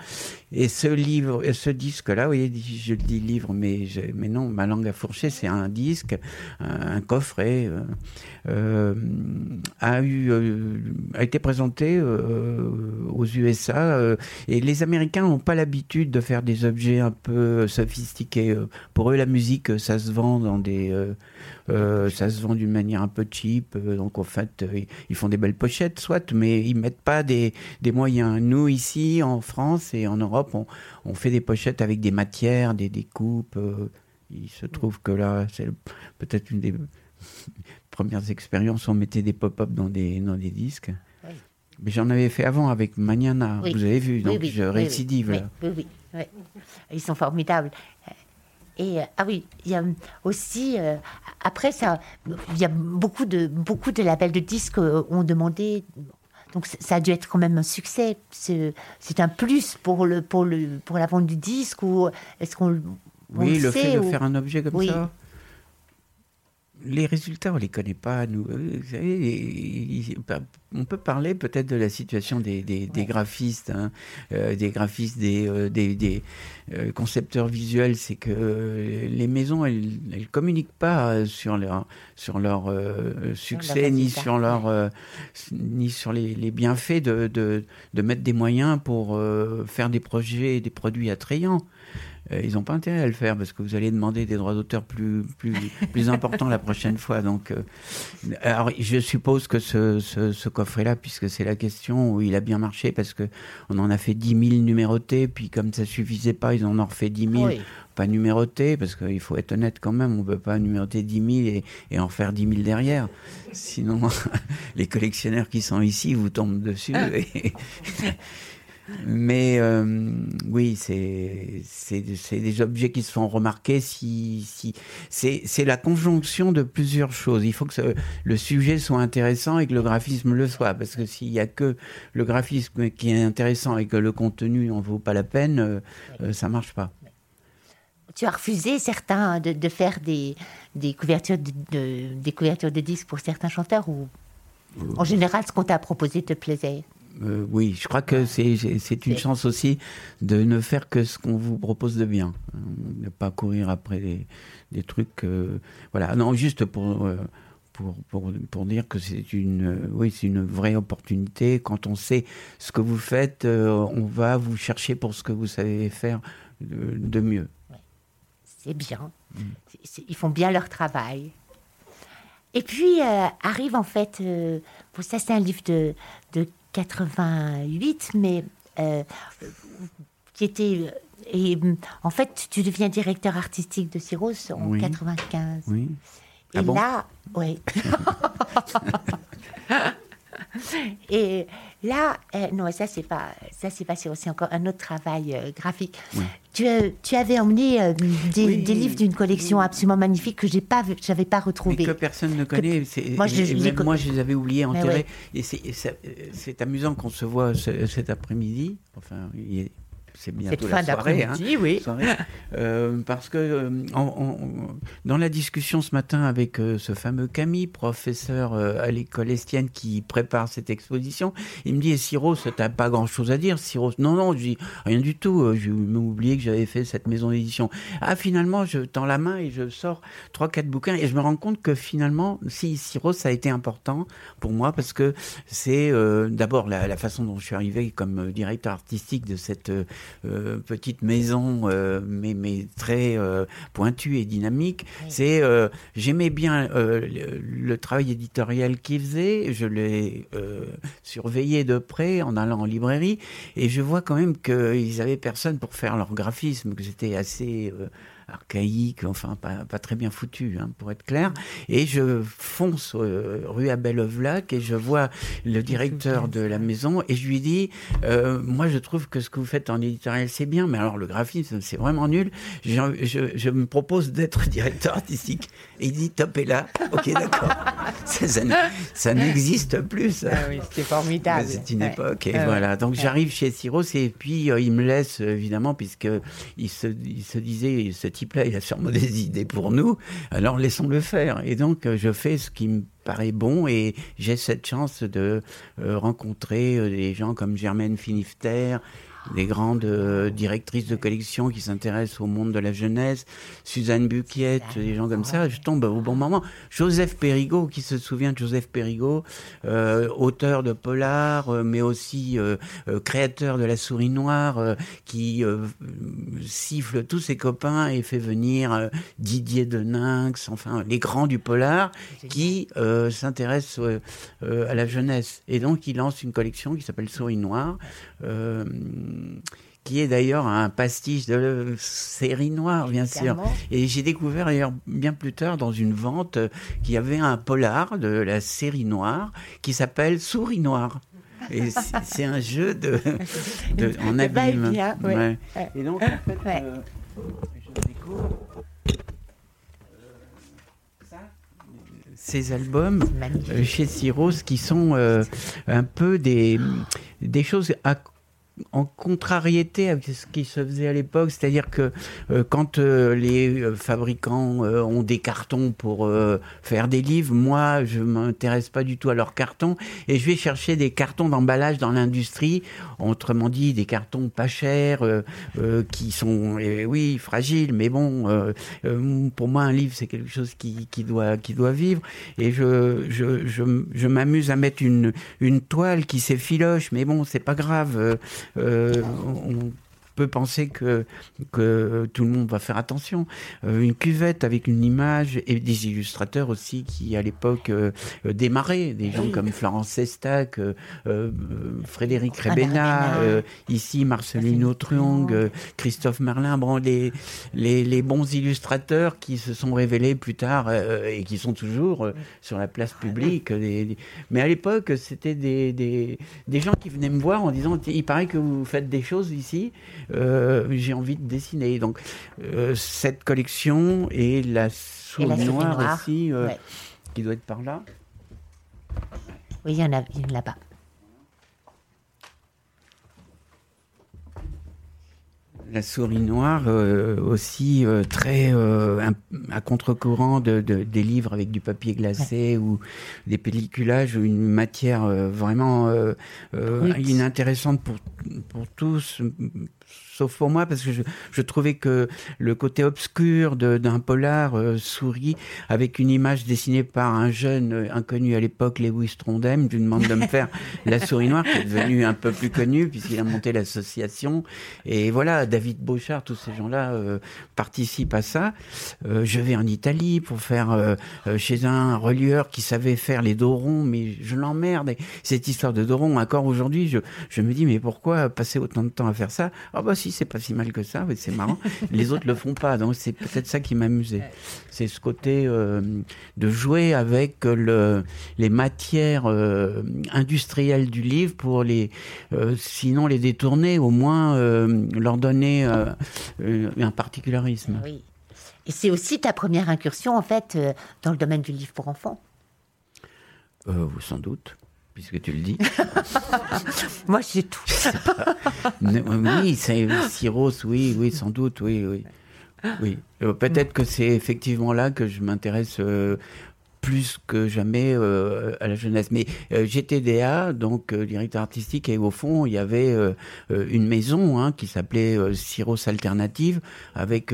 S4: Et ce livre, ce disque-là, oui, je dis livre, mais, mais non, ma langue a fourché, c'est un disque, un, coffret, euh, euh, a, eu, a été présenté aux USA. et les Américains n'ont pas l'habitude de faire des objets un peu sophistiqués. Pour eux, la musique, ça se vend dans des euh, ça se vend d'une manière un peu cheap. Euh, donc en fait, euh, ils font des belles pochettes, soit, mais ils mettent pas des, des moyens. Nous ici, en France et en Europe, on, on fait des pochettes avec des matières, des découpes. il se trouve que là, c'est peut-être une des premières expériences. On mettait des pop-up dans des, dans des disques. Mais j'en avais fait avant avec Maniana, vous avez vu, donc je récidive.
S3: Oui, oui, Ils sont formidables. Et ah oui, il y a aussi après ça, il y a beaucoup de beaucoup de labels de disques ont demandé. Donc ça a dû être quand même un succès. C'est un plus pour le pour le pour la vente du disque ou est-ce qu'on
S4: oui le fait de faire un objet comme ça. Les résultats, on les connaît pas. Nous, vous savez, on peut parler peut-être de la situation des, graphistes, hein, des graphistes, des, des, concepteurs visuels. C'est que les maisons, elles, ne communiquent pas sur leur sur leur succès ni sur leur ni sur les, bienfaits de, de, de, mettre des moyens pour faire des projets, et des produits attrayants. Euh, ils n'ont pas intérêt à le faire parce que vous allez demander des droits d'auteur plus, plus, plus importants la prochaine fois. Donc, euh, alors, je suppose que ce, ce, coffret-là, puisque c'est la question, où il a bien marché parce qu'on en a fait 10 000 numérotés, puis comme ça suffisait pas, ils en ont refait 10 000. Pas numérotés, parce qu'il faut être honnête quand même, on ne peut pas numéroter 10 000 et, et, en faire 10 000 derrière. Sinon, les collectionneurs qui sont ici vous tombent dessus. Et, mais euh, oui, c'est des objets qui se font remarquer. Si, si, c'est la conjonction de plusieurs choses. Il faut que le sujet soit intéressant et que le graphisme le soit. Parce que s'il n'y a que le graphisme qui est intéressant et que le contenu n'en vaut pas la peine, euh, euh, ça ne marche pas.
S3: Tu as refusé certains de, de faire des, des, couvertures de, des couvertures de disques pour certains chanteurs ou en général ce qu'on t'a proposé te plaisait?
S4: Euh, oui, je crois que c'est une chance aussi de ne faire que ce qu'on vous propose de bien. Ne pas courir après des, trucs. Euh, voilà, non, juste pour, euh, pour, pour, pour, dire que c'est une, oui, une vraie opportunité. Quand on sait ce que vous faites, on va vous chercher pour ce que vous savez faire de, mieux.
S3: C'est bien. Mm. Ils font bien leur travail. Et puis arrive en fait, pour ça c'est un livre de, de 88, mais euh, qui était. Et en fait, tu deviens directeur artistique de Cyros en 95.
S4: Oui.
S3: Et ah là, oui. Et là, euh, non, ça c'est pas, ça c'est pas c'est encore un autre travail euh, graphique. Tu, euh, tu, avais emmené des, livres d'une collection absolument magnifique que j'ai pas, j'avais pas retrouvé.
S4: que personne ne connaît. Moi, je, moi, je les avais oubliés, enterrés. Et c'est amusant qu'on se voit cet après-midi. Enfin, il c'est bientôt la soirée, hein,
S3: oui.
S4: Euh, parce que euh, dans la discussion ce matin avec euh, ce fameux Camille, professeur à l'école estienne qui prépare cette exposition, il me dit "Et Cyrus, t'as pas grand-chose à dire, Cyrus Non, non, je dis rien du tout. Je oublié que j'avais fait cette maison d'édition. Ah, finalement, je tends la main et je sors trois, quatre bouquins et je me rends compte que finalement, si Cyrus, ça a été important pour moi parce que c'est d'abord la, la, façon dont je suis arrivé comme directeur artistique de cette euh, petite maison, euh, mais, mais très euh, pointue et dynamique. C'est j'aimais bien le, travail éditorial qu'il faisait. Je l'ai surveillé de près en allant en librairie, et je vois quand même qu'ils avaient personne pour faire leur graphisme, que c'était assez archaïque, enfin pas, très bien foutu, hein, pour être clair. Et je fonce euh, rue Abel Ovlac et je vois le directeur de la maison et je lui dis, euh, moi je trouve que ce que vous faites en éditorial c'est bien, mais alors le graphisme c'est vraiment nul. Je, me propose d'être directeur artistique. Et il dit, top est là. Ok, d'accord. ça, n'existe plus.
S3: Ah oui, c'est formidable.
S4: C'est une époque. Et ah voilà. Donc j'arrive chez Siros et puis euh, il me laisse évidemment puisque il se, il se disait, il a sûrement des idées pour nous, alors laissons-le faire. Et donc, euh, je fais ce qui me paraît bon et j'ai cette chance de euh, rencontrer euh, des gens comme Germaine Finifter, des grandes euh, directrices de collection qui s'intéressent au monde de la jeunesse, Suzanne Buquiette, des gens comme ça, je tombe au bon moment. Joseph Perrigo, qui se souvient de Joseph Perrigo, euh, auteur de polar, euh, mais aussi créateur de La Souris Noire, qui siffle tous ses copains et fait venir Didier de Nynx, enfin les grands du polar, qui s'intéressent à la jeunesse. Et donc il lance une collection qui s'appelle Souris Noire qui est d'ailleurs un pastiche de série noire, bien sûr. Et j'ai découvert d'ailleurs bien plus tard dans une vente qu'il y avait un polar de la série noire qui s'appelle Souris Noire. Et c'est un jeu de, en abîme. Et donc, en fait, euh, je découvre euh, ces albums euh, chez Cyros qui sont un peu des, des choses à en contrariété avec ce qui se faisait à l'époque, c'est-à-dire que euh, quand euh, les euh, fabricants ont des cartons pour faire des livres, moi je m'intéresse pas du tout à leurs cartons et je vais chercher des cartons d'emballage dans l'industrie, autrement dit des cartons pas chers, qui sont eh oui fragiles, mais bon, pour moi un livre c'est quelque chose qui, qui, doit qui doit vivre et je je, je, je m'amuse à mettre une une toile qui s'effiloche, mais bon c'est pas grave. Euh, on peut penser que, que tout le monde va faire attention. Euh, une cuvette avec une image et des illustrateurs aussi qui, à l'époque, euh, démarraient. Des gens comme Florence Sestac, euh, Frédéric Rebena, ici Marcelino Truong, Christophe Merlin. Bon, les, les, les, bons illustrateurs qui se sont révélés plus tard et qui sont toujours sur la place publique. Mais à l'époque, c'était des, des, des gens qui venaient me voir en disant il paraît que vous faites des choses ici. Euh, j'ai envie de dessiner. Donc, euh, cette collection et la souris noire, aussi, euh, qui doit être par là.
S3: Oui, il y en a une là-bas.
S4: La souris noire aussi très à contre-courant de, des livres avec du papier glacé ou des pelliculages ou une matière vraiment inintéressante pour, pour tous sauf pour moi, parce que je, je trouvais que le côté obscur d'un polar euh, souris, avec une image dessinée par un jeune euh, inconnu à l'époque, Lewis Trondheim, je lui demande de me faire La souris noire, qui est devenu un peu plus connu, puisqu'il a monté l'association. Et voilà, David Beauchard, tous ces gens-là euh, participent à ça. je vais en Italie pour faire chez un relieur qui savait faire les dos ronds, mais je l'emmerde. Cette histoire de dos ronds, encore aujourd'hui, je, je me dis, mais pourquoi passer autant de temps à faire ça? Ah bah c'est pas si mal que ça, c'est marrant. les autres le font pas, donc c'est peut-être ça qui m'amusait. C'est ce côté euh, de jouer avec le, les matières euh, industrielles du livre pour les, euh, sinon les détourner, au moins leur donner un particularisme.
S3: Oui. Et c'est aussi ta première incursion en fait dans le domaine du livre pour enfants?
S4: sans doute puisque tu le dis.
S3: Moi, j'ai tout.
S4: oui, c'est Cyros, oui, oui, sans doute, oui, oui. Oui, euh, peut-être que c'est effectivement là que je m'intéresse euh, plus que jamais euh, à la jeunesse. Mais euh, GTDA, donc euh, directeur artistique, et au fond, il y avait une maison hein, qui s'appelait Cyros Alternative, avec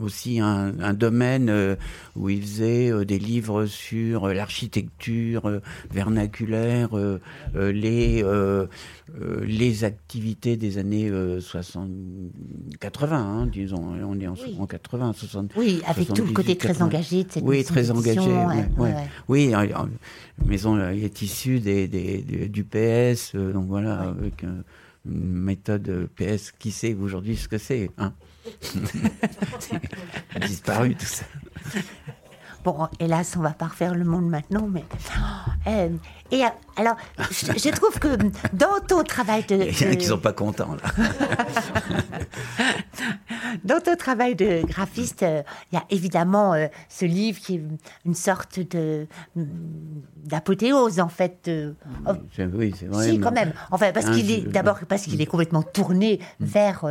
S4: aussi un, domaine où il faisait des livres sur l'architecture vernaculaire, les les activités des années 60, 80, hein, disons. On est en,
S3: oui.
S4: 80, 60.
S3: Oui, avec tout le côté très engagé de cette
S4: Oui, très engagé. Oui, la maison est issue des, du PS, euh, donc voilà, avec euh, une méthode PS. Qui sait aujourd'hui ce que c'est hein disparu tout ça.
S3: Bon, hélas, on va pas refaire le monde maintenant, mais. Euh, et alors, je, trouve que dans ton travail de.
S4: Il y en a qui sont pas contents, là.
S3: dans ton travail de graphiste, euh, il y a évidemment euh, ce livre qui est une sorte de d'apothéose, en fait.
S4: Oh, oui, c'est vrai.
S3: Si, quand même. Enfin, parce qu'il est d'abord parce qu'il est complètement tourné mm. vers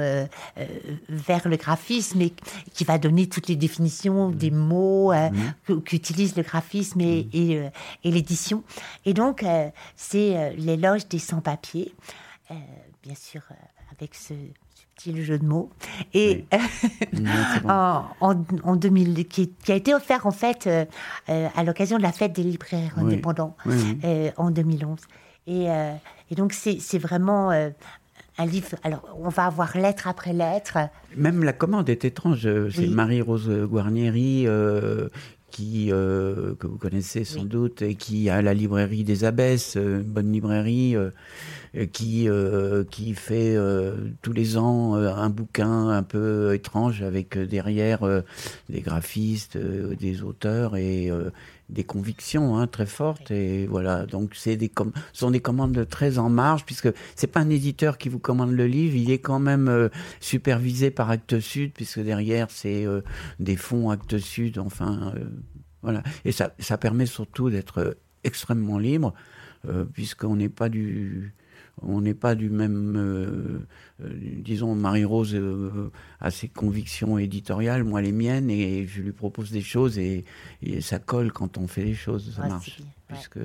S3: vers le graphisme et qui va donner toutes les définitions des mots mm. qu'utilise le graphisme et, mm. et, et l'édition. Et donc donc, euh, c'est euh, l'éloge des sans-papiers, euh, bien sûr, avec ce subtil jeu de mots. Et en, 2000, qui, a été offert en fait à l'occasion de la fête des libraires indépendants en 2011. Et, et donc, c'est vraiment un livre. Alors, on va avoir lettre après lettre.
S4: Même la commande est étrange. C'est Marie-Rose Guarnieri qui, euh, que vous connaissez sans doute, et qui a la librairie des Abbesses, euh, une bonne librairie, euh, qui, qui fait tous les ans un bouquin un peu étrange avec derrière des graphistes, des auteurs et des convictions hein, très fortes. Et voilà. Donc c'est des sont des commandes très en marge puisque c'est pas un éditeur qui vous commande le livre. Il est quand même euh, supervisé par Actes Sud puisque derrière c'est euh, des fonds Actes Sud enfin euh, voilà. Et ça ça permet surtout d'être extrêmement libre puisqu'on n'est pas du on n'est pas du même. Euh, euh, disons, Marie-Rose a ses convictions éditoriales, moi les miennes, et je lui propose des choses et, ça colle quand on fait les choses, ça marche, puisque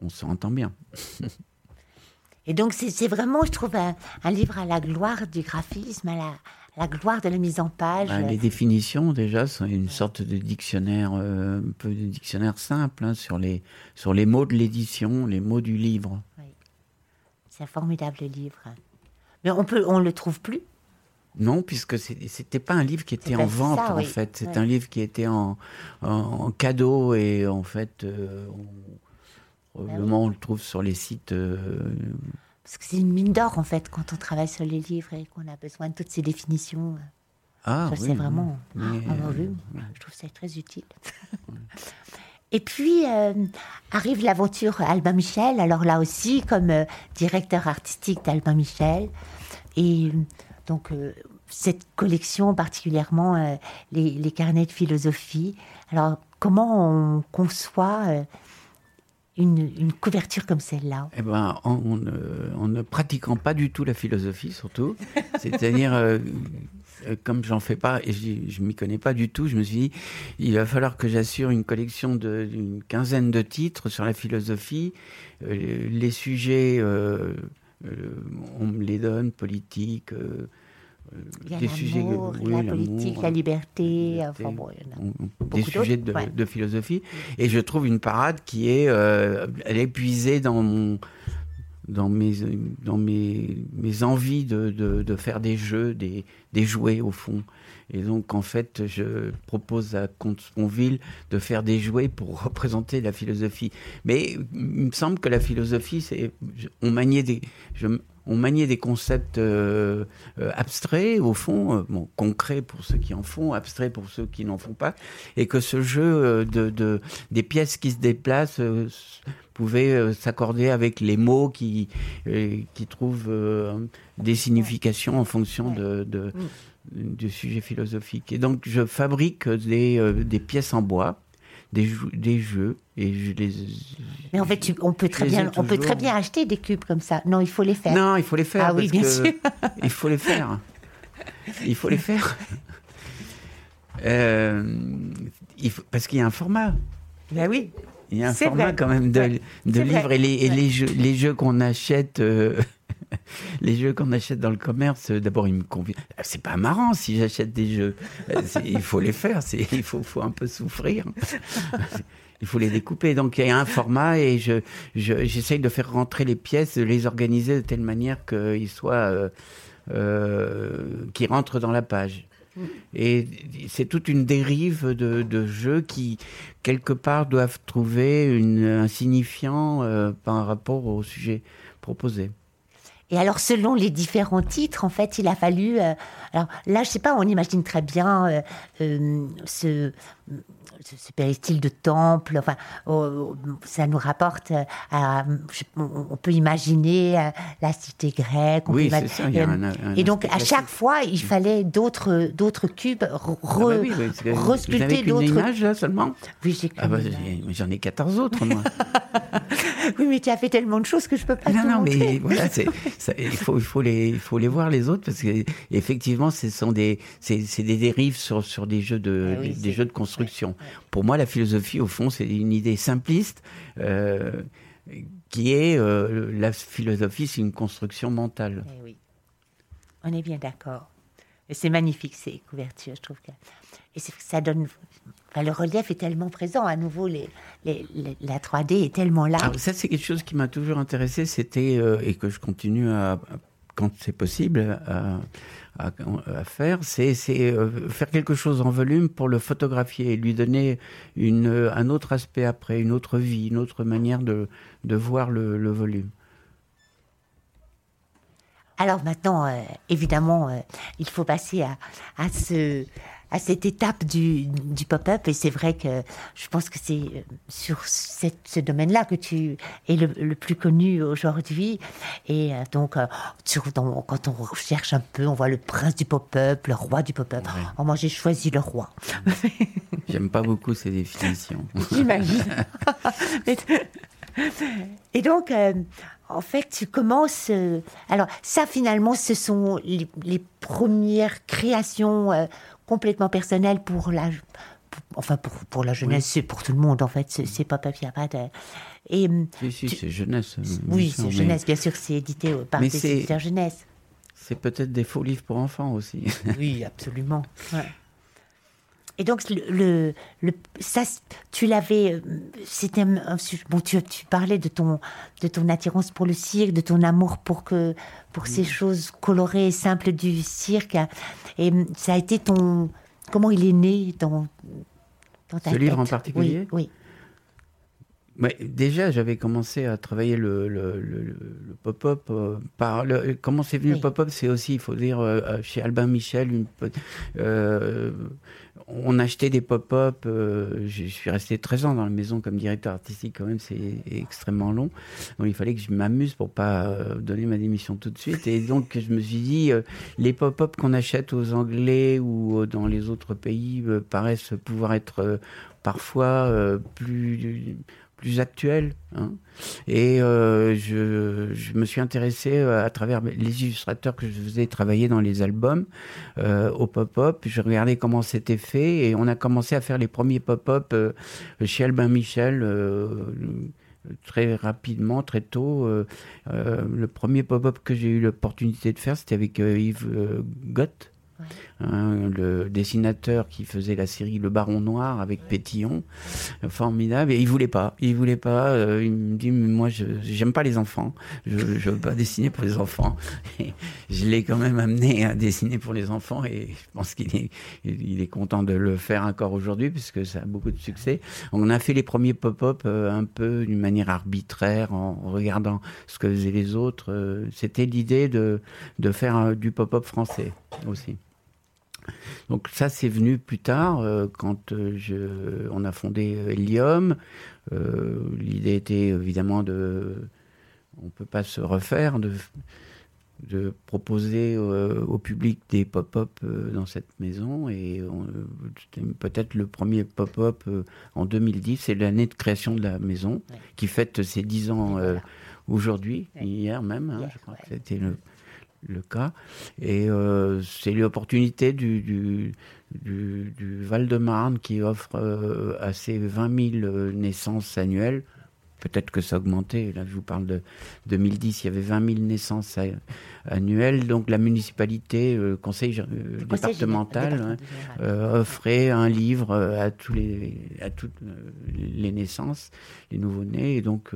S4: on s'entend bien.
S3: et donc, c'est vraiment, je trouve, un, livre à la gloire du graphisme, à la, gloire de la mise en page.
S4: Bah, les définitions, déjà, sont une sorte de dictionnaire, un peu de dictionnaire simple hein, sur, les, sur les mots de l'édition, les mots du livre.
S3: C'est un formidable livre. Mais on peut, on le trouve plus.
S4: Non, puisque c'était pas un livre qui était en vente en fait. C'est un livre qui était en, en, cadeau et en fait, euh, on, bah on le trouve sur les sites. Euh,
S3: Parce que c'est une mine d'or en fait quand on travaille sur les livres et qu'on a besoin de toutes ces définitions. Ah, oui, c'est vraiment un volume. Je trouve ça très utile. Et puis euh, arrive l'aventure Albin Michel, alors là aussi comme euh, directeur artistique d'Albin Michel. Et euh, donc cette collection particulièrement, les, carnets de philosophie. Alors comment on conçoit une, couverture comme celle-là?
S4: Eh ben, en, ne pratiquant pas du tout la philosophie, surtout, c'est-à-dire euh, comme j'en fais pas et je, je m'y connais pas du tout, je me suis dit, il va falloir que j'assure une collection d'une quinzaine de titres sur la philosophie. Euh, les sujets, euh, on me les donne, politique.
S3: des sujets, la politique, la liberté, enfin bon,
S4: des sujets de, de, philosophie. Et je trouve une parade qui est, elle est puisée dans mon dans mes, dans mes, mes envies de, de, faire des jeux, des, des jouets au fond. Et donc, en fait, je propose à Comte-Sponville de faire des jouets pour représenter la philosophie. Mais il me semble que la philosophie, c'est. On maniait des. On maniait des concepts euh, euh, abstraits, au fond, euh, bon, concrets pour ceux qui en font, abstraits pour ceux qui n'en font pas, et que ce jeu de, de, des pièces qui se déplacent pouvait s'accorder avec les mots qui, qui trouvent des significations en fonction de, de, du sujet philosophique. Et donc, je fabrique des, des pièces en bois des, des jeux et je les.
S3: Mais en fait, on peut très bien, on peut très bien acheter des cubes comme ça. Non, il faut les faire.
S4: Non, il faut les faire. Ah oui, bien sûr. il faut les faire. Il faut les faire. Euh, il faut, parce qu'il y a un format.
S3: Ben oui.
S4: Il y a un format quand même de, de livres et, les, et les, jeux, les jeux qu'on achète. Euh, les jeux qu'on achète dans le commerce, euh, d'abord, ils me conviennent. Ah, c'est pas marrant si j'achète des jeux. Euh, il faut les faire, il faut, faut un peu souffrir. Il faut les découper. Donc, il y a un format et je, j'essaye de faire rentrer les pièces, de les organiser de telle manière qu'ils soient, euh, qu'ils rentrent dans la page. Et c'est toute une dérive de, jeux qui, quelque part, doivent trouver une, un signifiant par rapport au sujet proposé.
S3: Et alors, selon les différents titres, en fait, il a fallu. Euh, alors là, je sais pas, on imagine très bien euh, euh, ce, ce péristyle de temple. Enfin, ça nous rapporte à. on peut imaginer la cité grecque.
S4: oui, c'est ça. Il y a un,
S3: et donc, à chaque fois, il fallait d'autres d'autres cubes, re, ah bah oui, resculpter d'autres.
S4: Vous image là seulement
S3: Oui, j'ai.
S4: Ah bah, j'en ai 14 autres moi.
S3: oui, mais tu as fait tellement de choses que je peux pas.
S4: Non,
S3: non,
S4: mais voilà, il faut, il faut les, il faut les voir les autres parce que effectivement, ce sont des, c'est, des dérives sur, sur des jeux de, ah des, jeux de construction. Pour moi, la philosophie, au fond, c'est une idée simpliste. Euh, qui est euh, la philosophie, c'est une construction mentale.
S3: Eh oui, on est bien d'accord. C'est magnifique ces couvertures, je trouve que et ça donne le relief est tellement présent. À nouveau, les, la 3D est tellement là.
S4: Alors ça, c'est quelque chose qui m'a toujours intéressé. C'était, euh, et que je continue à, quand c'est possible, à, à, faire, c'est euh, faire quelque chose en volume pour le photographier lui donner une, un autre aspect après, une autre vie, une autre manière de, voir le, volume.
S3: Alors maintenant, euh, évidemment, il faut passer à ce à cette étape du, du pop-up. Et c'est vrai que je pense que c'est euh, sur ce domaine-là que tu es le, plus connu aujourd'hui. Et euh, donc, euh, quand on cherche un peu, on voit le prince du pop-up, le roi du pop-up. Oh, moi, j'ai choisi le roi.
S4: J'aime pas beaucoup ces définitions.
S3: J'imagine. Et donc, en fait, tu commences. alors, ça, finalement, ce sont les, premières créations complètement personnelles pour la. enfin, pour, pour la jeunesse, c'est pour tout le monde, en fait. C'est pas papier à de.
S4: Et, si, si, c'est jeunesse.
S3: Oui, c'est jeunesse, bien sûr, c'est édité par des éditeurs jeunesse.
S4: C'est peut-être des faux livres pour enfants aussi.
S3: oui, absolument. Et donc, le, le, ça, tu l'avais. C'était bon. Tu, tu, parlais de ton, de ton attirance pour le cirque, de ton amour pour que, pour ces choses colorées et simples du cirque. Et ça a été ton. Comment il est né dans,
S4: dans ta Ce livre en particulier?
S3: Oui. oui
S4: déjà, j'avais commencé à travailler le, le, pop-up. Euh, par le, comment c'est venu le pop-up? C'est aussi, il faut dire, euh, euh, chez Albin Michel, une, on achetait des pop-up. je suis resté 13 ans dans la maison comme directeur artistique, quand même, c'est extrêmement long. Donc il fallait que je m'amuse pour pas donner ma démission tout de suite. Et donc je me suis dit, les pop-up qu'on achète aux Anglais ou dans les autres pays paraissent pouvoir être parfois plus plus actuel. Hein. Et euh, je, je, me suis intéressé euh, à travers les illustrateurs que je faisais travailler dans les albums euh, au pop-up. Je regardais comment c'était fait et on a commencé à faire les premiers pop-up chez Albin Michel. très rapidement, très tôt. le premier pop-up que j'ai eu l'opportunité de faire, c'était avec Yves Gott, Hein, le dessinateur qui faisait la série Le Baron Noir avec Pétillon, formidable. Et il voulait pas, il voulait pas. Euh, il me dit moi je j'aime pas les enfants, je, je veux pas dessiner pour les enfants. Et je l'ai quand même amené à dessiner pour les enfants et je pense qu'il est il est content de le faire encore aujourd'hui puisque ça a beaucoup de succès. On a fait les premiers pop-up euh, un peu d'une manière arbitraire en regardant ce que faisaient les autres. Euh, c'était l'idée de de faire du pop-up français aussi. Donc ça, c'est venu plus tard, euh, quand euh, je, on a fondé Helium. Euh, l'idée était évidemment de... On ne peut pas se refaire, de, de proposer au public des pop-up dans cette maison. Et c'était peut-être le premier pop-up en 2010. C'est l'année de création de la maison, qui fête ses 10 ans aujourd'hui, hier même. Hein, je crois que c'était le le cas. Et euh, c'est l'opportunité du, du, du, Val-de-Marne qui offre euh, à ses 20 000 naissances annuelles peut-être que ça a augmenté. Là, je vous parle de 2010, il y avait 20 000 naissances annuelles. Donc, la municipalité, le conseil, euh, départemental, euh, offrait un livre à, tous les, à toutes euh, les naissances, les nouveau-nés. Et donc,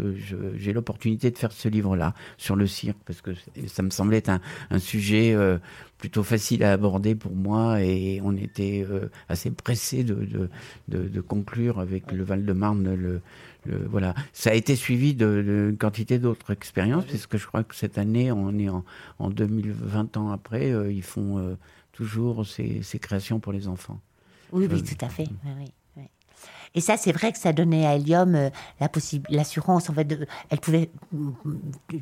S4: j'ai l'opportunité de faire ce livre-là sur le cirque, parce que ça me semblait être un, sujet plutôt facile à aborder pour moi et on était assez pressé de, de, de, conclure avec le Val-de-Marne le, voilà, ça a été suivi d'une quantité d'autres expériences, puisque je crois que cette année, on est en, en 2020 ans après, euh, ils font euh, toujours ces, ces, créations pour les enfants.
S3: Oui, oui, euh, tout à fait. Oui, oui. Et ça, c'est vrai que ça donnait à Helium euh, la l'assurance. En fait, de, elle pouvait,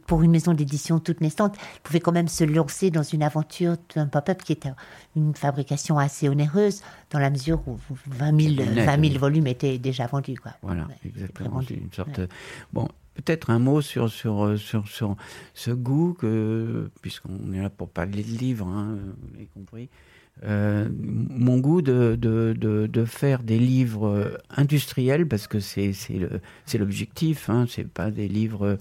S3: pour une maison d'édition toute naissante, elle pouvait quand même se lancer dans une aventure d'un pop-up qui était une fabrication assez onéreuse, dans la mesure où 20 000, 20 000 volumes étaient déjà vendus. Quoi.
S4: Voilà, exactement. Une sorte, Bon, peut-être un mot sur, sur, euh, sur, sur ce goût, que, puisqu'on est là pour parler de livres, hein, vous l'avez compris. Euh, mon goût de, de, de, faire des livres industriels, parce que c'est l'objectif, hein, c'est pas des livres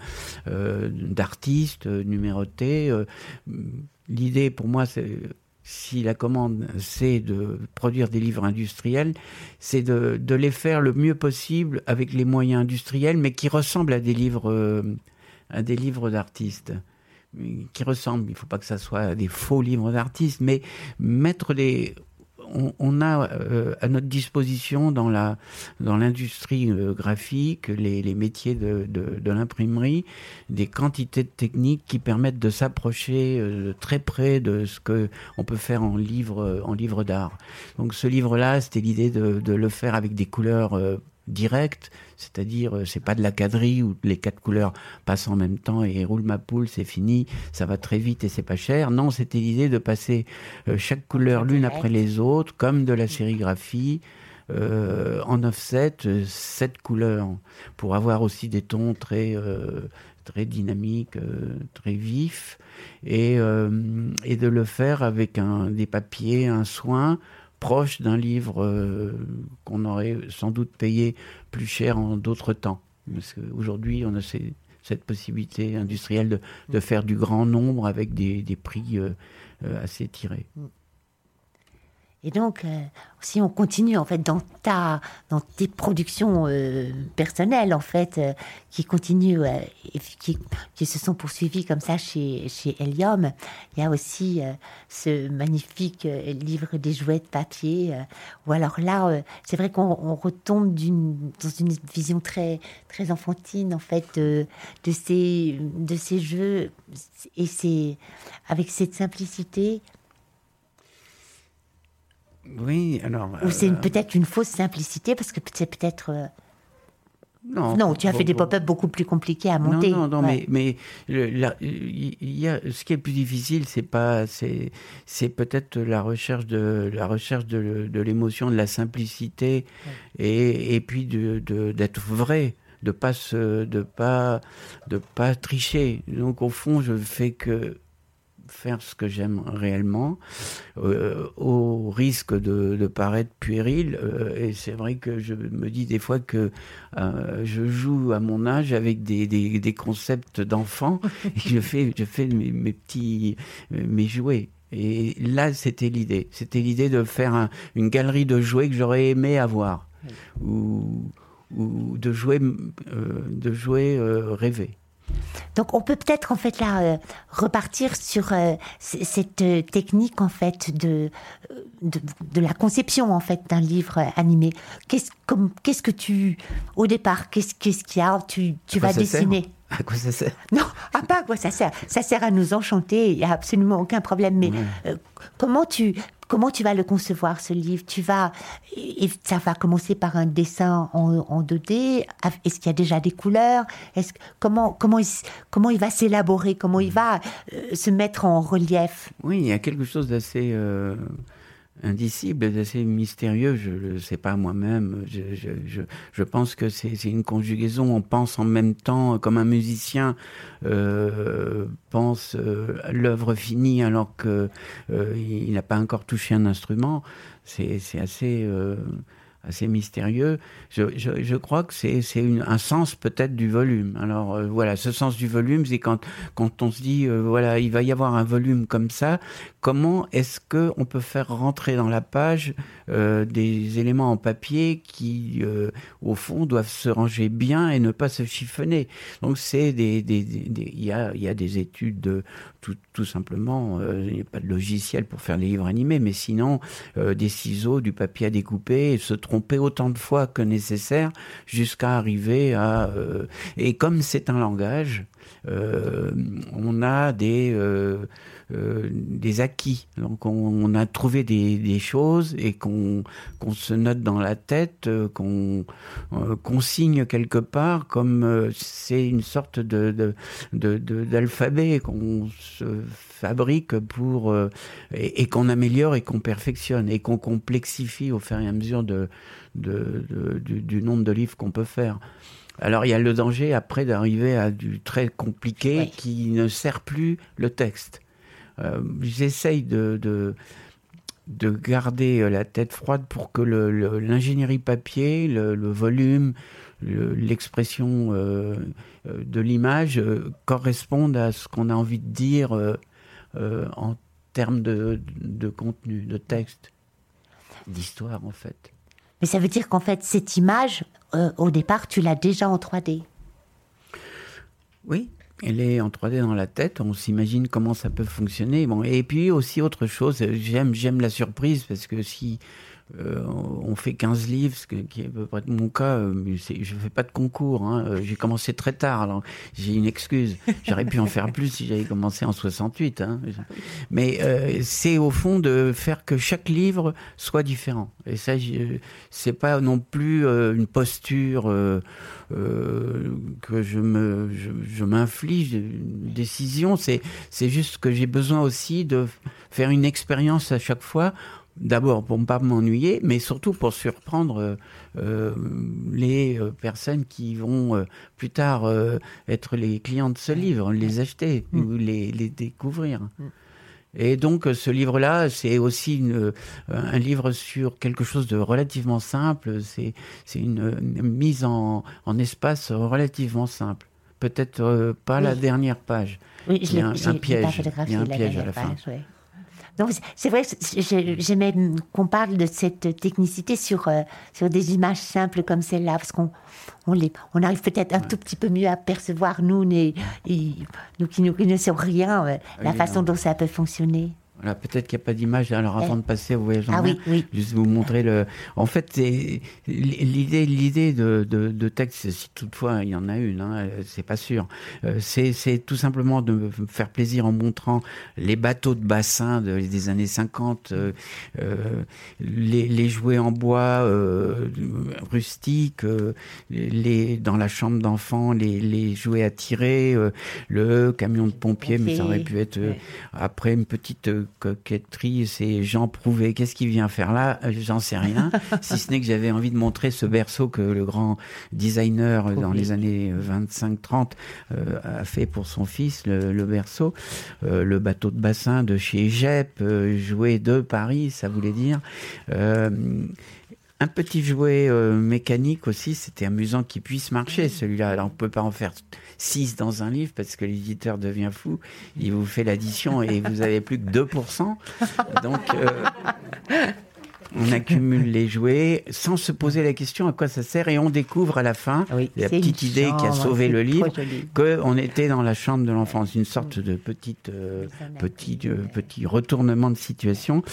S4: euh, d'artistes numérotés. Euh, l'idée pour moi, si la commande c'est de produire des livres industriels, c'est de, de, les faire le mieux possible avec les moyens industriels, mais qui ressemblent à des livres, à des livres d'artistes qui ressemblent, il ne faut pas que ça soit des faux livres d'artistes, mais mettre des... On, a euh, à notre disposition dans la dans l'industrie euh, graphique, les, les, métiers de, de, de l'imprimerie, des quantités de techniques qui permettent de s'approcher euh, très près de ce que on peut faire en livre en livre d'art. Donc ce livre-là, c'était l'idée de, de, le faire avec des couleurs direct, c'est-à-dire euh, c'est pas de la quadrille où les quatre couleurs passent en même temps et roule ma poule, c'est fini, ça va très vite et c'est pas cher. Non, c'était l'idée de passer euh, chaque couleur l'une après les autres, comme de la sérigraphie, en offset sept couleurs pour avoir aussi des tons très très dynamiques, très vifs et, et de le faire avec un, des papiers, un soin proche d'un livre qu'on aurait sans doute payé plus cher en d'autres temps. Parce qu'aujourd'hui, on a cette possibilité industrielle de, faire du grand nombre avec des, prix assez tirés.
S3: Et donc, euh, si on continue en fait dans ta, dans tes productions euh, personnelles en fait, euh, qui continuent, qui, qui, se sont poursuivies comme ça chez chez Helium, il y a aussi ce magnifique livre des jouets de papier. ou alors là, c'est vrai qu'on retombe d'une dans une vision très très enfantine en fait de, de ces de ces jeux et c'est avec cette simplicité
S4: oui, alors.
S3: Ou c'est euh, peut-être une fausse simplicité parce que c'est peut-être. Euh, non, non, tu as fait des pop-up beaucoup plus compliqués à monter.
S4: Non, non, mais, mais il y a, ce qui est plus difficile, c'est pas, c'est, c'est peut-être la recherche de la recherche de, de l'émotion, de la simplicité, et, et puis de, d'être vrai, de pas se, de pas, de pas tricher. Donc au fond, je fais que faire ce que j'aime réellement, euh, au risque de, paraître puéril. Euh, et c'est vrai que je me dis des fois que euh, je joue à mon âge avec des, des, concepts d'enfants et je fais, je fais mes, petits mes jouets. Et là, c'était l'idée. C'était l'idée de faire une galerie de jouets que j'aurais aimé avoir, ou, ou de jouets, de jouets rêvés.
S3: Donc on peut peut-être en fait là euh, repartir sur euh, cette euh, technique en fait de, de, la conception en fait d'un livre animé. Qu'est-ce qu'est-ce que tu au départ qu'est-ce qu'est-ce qu'il y a? Tu, tu vas dessiner
S4: à quoi ça sert?
S3: Non, à pas à quoi ça sert. Ça sert à nous enchanter, il n'y a absolument aucun problème. Mais comment tu comment tu vas le concevoir ce livre? Tu vas et ça va commencer par un dessin en, 2D. Est-ce qu'il y a déjà des couleurs? Est-ce comment comment il, comment il va s'élaborer? Comment il va euh, se mettre en relief?
S4: Oui, il y a quelque chose d'assez euh, indicible, assez mystérieux. Je ne sais pas moi-même. Je, je, je, pense que c'est une conjugaison. On pense en même temps, comme un musicien euh, pense euh, l'œuvre finie alors qu'il euh, n'a pas encore touché un instrument. C'est assez euh, assez mystérieux. Je, je, je crois que c'est un sens peut-être du volume. Alors voilà, ce sens du volume, c'est quand, quand on se dit, voilà, il va y avoir un volume comme ça, comment est-ce que on peut faire rentrer dans la page euh, des éléments en papier qui, euh, au fond, doivent se ranger bien et ne pas se chiffonner. Donc c'est des, des, des, il y a, y a des études de, tout, tout simplement, il n'y a pas de logiciel pour faire des livres animés, mais sinon des ciseaux, du papier à découper, se tromper autant de fois que nécessaire jusqu'à arriver à... Euh, et comme c'est un langage, euh, on a des, euh, des acquis. Donc on, a trouvé des, des choses et qu'on se note dans la tête, qu'on qu'on signe quelque part comme c'est une sorte de d'alphabet qu'on se fabrique pour et, et qu'on améliore et qu'on perfectionne et qu'on complexifie au fur et à mesure de, de, du, nombre de livres qu'on peut faire. Alors il y a le danger après d'arriver à du très compliqué qui ne sert plus le texte. Euh, J'essaye de, de, de, garder la tête froide pour que l'ingénierie papier, le, volume, l'expression euh, de l'image euh, correspondent à ce qu'on a envie de dire euh, en termes de, de contenu, de texte, d'histoire en fait.
S3: Mais ça veut dire qu'en fait, cette image, euh, au départ, tu l'as déjà en 3D.
S4: Oui, elle est en 3D dans la tête, on s'imagine comment ça peut fonctionner. Bon, et puis aussi autre chose, j'aime j'aime la surprise parce que si euh, on fait 15 livres, ce qui est à peu près mon cas. Euh, je ne fais pas de concours. Hein. Euh, j'ai commencé très tard, alors j'ai une excuse. J'aurais pu en faire plus si j'avais commencé en 68. Hein. Mais c'est au fond de faire que chaque livre soit différent. Et ça, c'est pas non plus une posture que je m'inflige une décision. C'est juste que j'ai besoin aussi de faire une expérience à chaque fois d'abord pour ne pas m'ennuyer, mais surtout pour surprendre euh, les personnes qui vont plus tard être les clients de ce livre, les acheter mm. ou les, les découvrir. Mm. Et donc ce livre-là, c'est aussi une, un livre sur quelque chose de relativement simple. C'est une, une, mise en, en, espace relativement simple. Peut-être pas la dernière page.
S3: Oui, je
S4: il y a un,
S3: un
S4: piège, il y a un piège à la fin.
S3: Page, donc c'est vrai, j'aimais qu'on parle de cette technicité sur, euh, sur des images simples comme celle-là, parce qu'on on, on arrive peut-être un tout petit peu mieux à percevoir, nous, et, nous qui ne connaissons rien, euh, la façon dont ça peut fonctionner
S4: peut-être qu'il n'y a pas d'image. Alors, avant de passer au voyage en
S3: ah,
S4: mer,
S3: oui,
S4: juste vous montrer le. En fait, l'idée, l'idée de, de, texte, si toutefois il y en a une, hein, c'est pas sûr. Euh, c'est tout simplement de me faire plaisir en montrant les bateaux de bassin des années 50, euh, euh, les, les, jouets en bois rustiques, les, dans la chambre d'enfant, les, les, jouets à tirer, le camion de pompier, mais ça aurait pu être après une petite coquetterie, c'est Jean Prouvé. Qu'est-ce qu'il vient faire là? Euh, J'en sais rien. si ce n'est que j'avais envie de montrer ce berceau que le grand designer euh, dans les années 25-30 euh, a fait pour son fils, le, berceau. le bateau de bassin de chez Jep, joué de Paris, ça voulait dire. Un petit jouet euh, mécanique aussi, c'était amusant qu'il puisse marcher celui-là. Alors on ne peut pas en faire six dans un livre parce que l'éditeur devient fou. Il vous fait l'addition et vous avez plus que 2%. Donc euh, on accumule les jouets sans se poser la question à quoi ça sert et on découvre à la fin la petite idée qui a sauvé le livre qu'on était dans la chambre de l'enfance, une sorte de petite euh, petit euh, petit retournement de situation.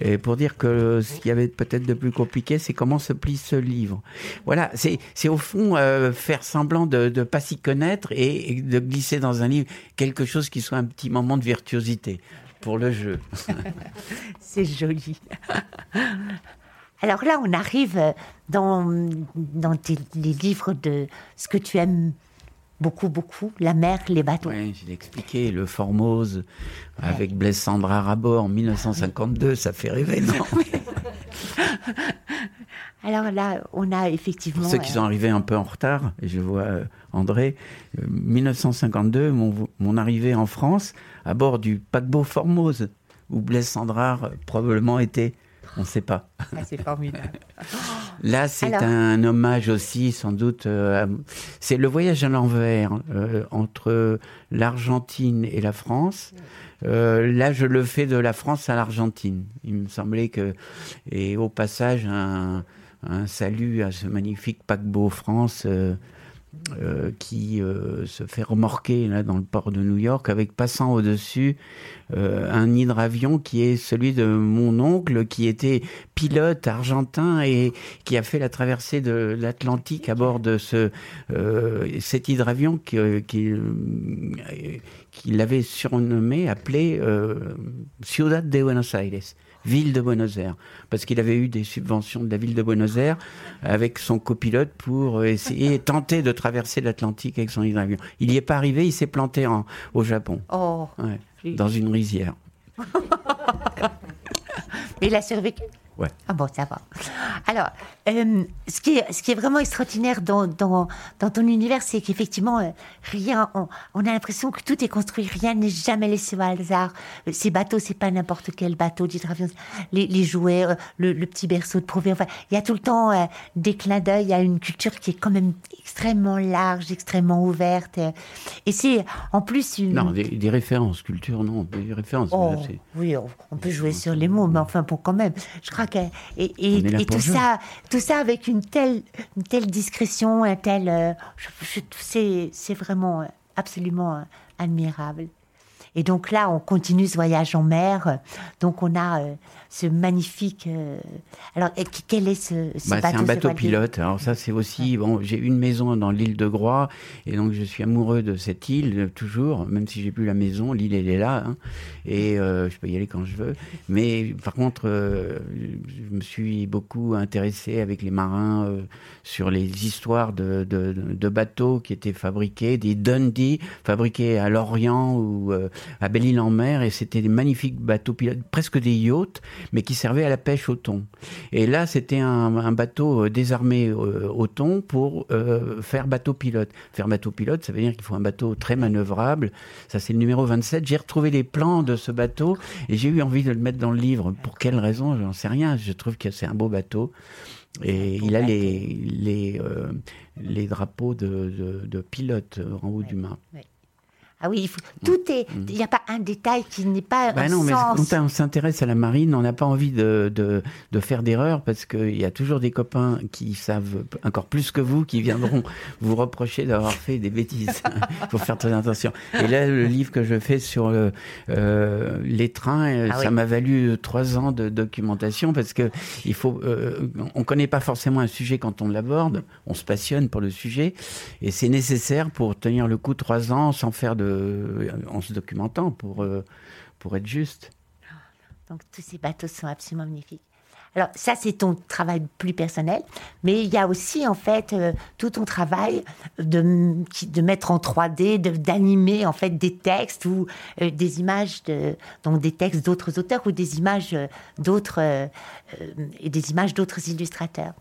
S4: Et pour dire que ce qui y avait peut-être de plus compliqué, c'est comment se plie ce livre. Voilà, c'est c'est au fond euh, faire semblant de ne pas s'y connaître et, et de glisser dans un livre quelque chose qui soit un petit moment de virtuosité pour le jeu.
S3: C'est joli. Alors là, on arrive dans, dans les livres de ce que tu aimes beaucoup, beaucoup, la mer, les bateaux.
S4: Oui, j'ai expliqué, le Formose avec Blaise Sandra à bord en 1952, ça fait rêver, non
S3: Alors là, on a effectivement...
S4: Pour ceux qui sont arrivés un peu en retard, et je vois euh, André, 1952, euh, mon, mon arrivée en France, à bord du paquebot Formose, où Blaise Sandrard probablement était. On ne sait pas.
S3: Ah, c'est formidable.
S4: Là, c'est un hommage aussi, sans doute. Euh, c'est le voyage à l'envers euh, entre l'Argentine et la France. Euh, là, je le fais de la France à l'Argentine. Il me semblait que, et au passage, un, un salut à ce magnifique paquebot France. Euh, qui euh, se fait remorquer là dans le port de New York avec passant au-dessus euh, un hydravion qui est celui de mon oncle qui était pilote argentin et qui a fait la traversée de l'Atlantique à bord de ce cet hydravion qui, qui qu'il avait surnommé, appelé Ciudad de Buenos Aires ville de Buenos Aires, parce qu'il avait eu des subventions de la ville de Buenos Aires avec son copilote pour essayer, tenter de traverser l'Atlantique avec son hydravion. Il n'y est pas arrivé, il s'est planté en, au Japon,
S3: oh,
S4: dans une rizière.
S3: Mais il a survécu ah bon, ça va. Alors, euh, ce, qui est, ce qui est vraiment extraordinaire dans, dans, dans ton univers, c'est qu'effectivement, euh, rien, on, on a l'impression que tout est construit, rien n'est jamais laissé au hasard. Euh, ces bateaux, c'est pas n'importe quel bateau les, les jouets, le, le, petit berceau de Prouvé. Enfin, il y a tout le temps des clins d'œil à une culture qui est quand même extrêmement large, extrêmement ouverte. Et c'est en plus une.
S4: Non, des, références, culture, non, des références.
S3: Oh, oui, on, peut jouer sur les mots, mais enfin, pour quand même. Je crois et, et, tout ça, tout ça avec une telle, une telle discrétion, un tel, euh, c'est vraiment euh, absolument euh, admirable. Et donc là, on continue ce voyage en mer. Donc on a ce magnifique. Euh, alors, quel est ce,
S4: bah, bateau C'est un bateau pilote. Alors ça, c'est aussi bon. J'ai une maison dans l'île de Groix, et donc je suis amoureux de cette île toujours, même si j'ai plus la maison. L'île, elle est là, hein, et euh, je peux y aller quand je veux. Mais par contre, euh, je me suis beaucoup intéressé avec les marins sur les histoires de, de, de, bateaux qui étaient fabriqués, des Dundee fabriqués à l'Orient ou à Belle-Île-en-Mer et c'était des magnifiques bateaux pilotes, presque des yachts, mais qui servaient à la pêche au thon. Et là, c'était un, bateau euh, désarmé au thon pour faire bateau pilote. Faire bateau pilote, ça veut dire qu'il faut un bateau très manœuvrable. Ça, c'est le numéro 27. J'ai retrouvé les plans de ce bateau et j'ai eu envie de le mettre dans le livre. Pour quelle raison? J'en sais rien. Je trouve que c'est un beau bateau. Et il a les, les, euh, les drapeaux de, de, de pilote en haut du mât.
S3: Ah oui, tout est. Mm. Il n'y a pas un détail qui n'est pas.
S4: Bah non, mais quand on s'intéresse à la marine, on n'a pas envie de, de, de faire d'erreurs parce qu'il y a toujours des copains qui savent encore plus que vous qui viendront vous reprocher d'avoir fait des bêtises. Il faut faire très attention. Et là, le livre que je fais sur euh, les trains, euh, ah ça m'a valu trois ans de documentation parce que il faut. Euh, on connaît pas forcément un sujet quand on l'aborde. On se passionne pour le sujet et c'est nécessaire pour tenir le coup trois ans sans faire de euh, en se documentant pour, euh, pour être juste.
S3: Donc tous ces bateaux sont absolument magnifiques. Alors ça, c'est ton travail plus personnel, mais il y a aussi en fait euh, tout ton travail de, de mettre en 3D, d'animer en fait des textes ou des images, de, donc des textes d'autres auteurs ou des images des images d'autres illustrateurs.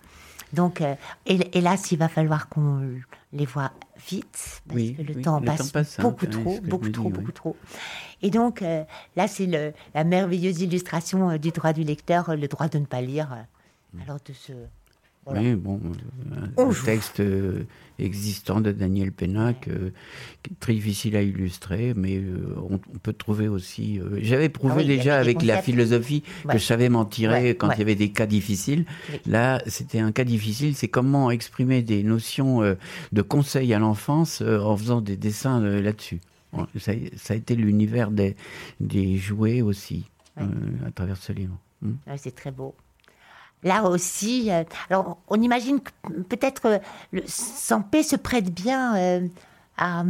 S3: Donc, et, là, s'il va falloir qu'on les voit vite, parce que le, temps, passe beaucoup trop, beaucoup trop, beaucoup trop. Et donc, euh, là, c'est la merveilleuse illustration euh, du droit du lecteur, euh, le droit de ne pas lire. Mm. Alors, de
S4: oui, bon, un, texte euh, existant de Daniel Pénac, euh, très difficile à illustrer, mais euh, on, peut trouver aussi. J'avais prouvé ah déjà avec la philosophie que je savais m'en tirer quand il y avait des cas difficiles. Là, c'était un cas difficile, c'est comment exprimer des notions de conseil à l'enfance en faisant des dessins là-dessus. Ça, ça, a été l'univers des, des jouets aussi, à travers ce livre.
S3: Hmm. c'est très beau là aussi, euh, alors on imagine que peut-être euh, le Sampé se prête bien euh, à,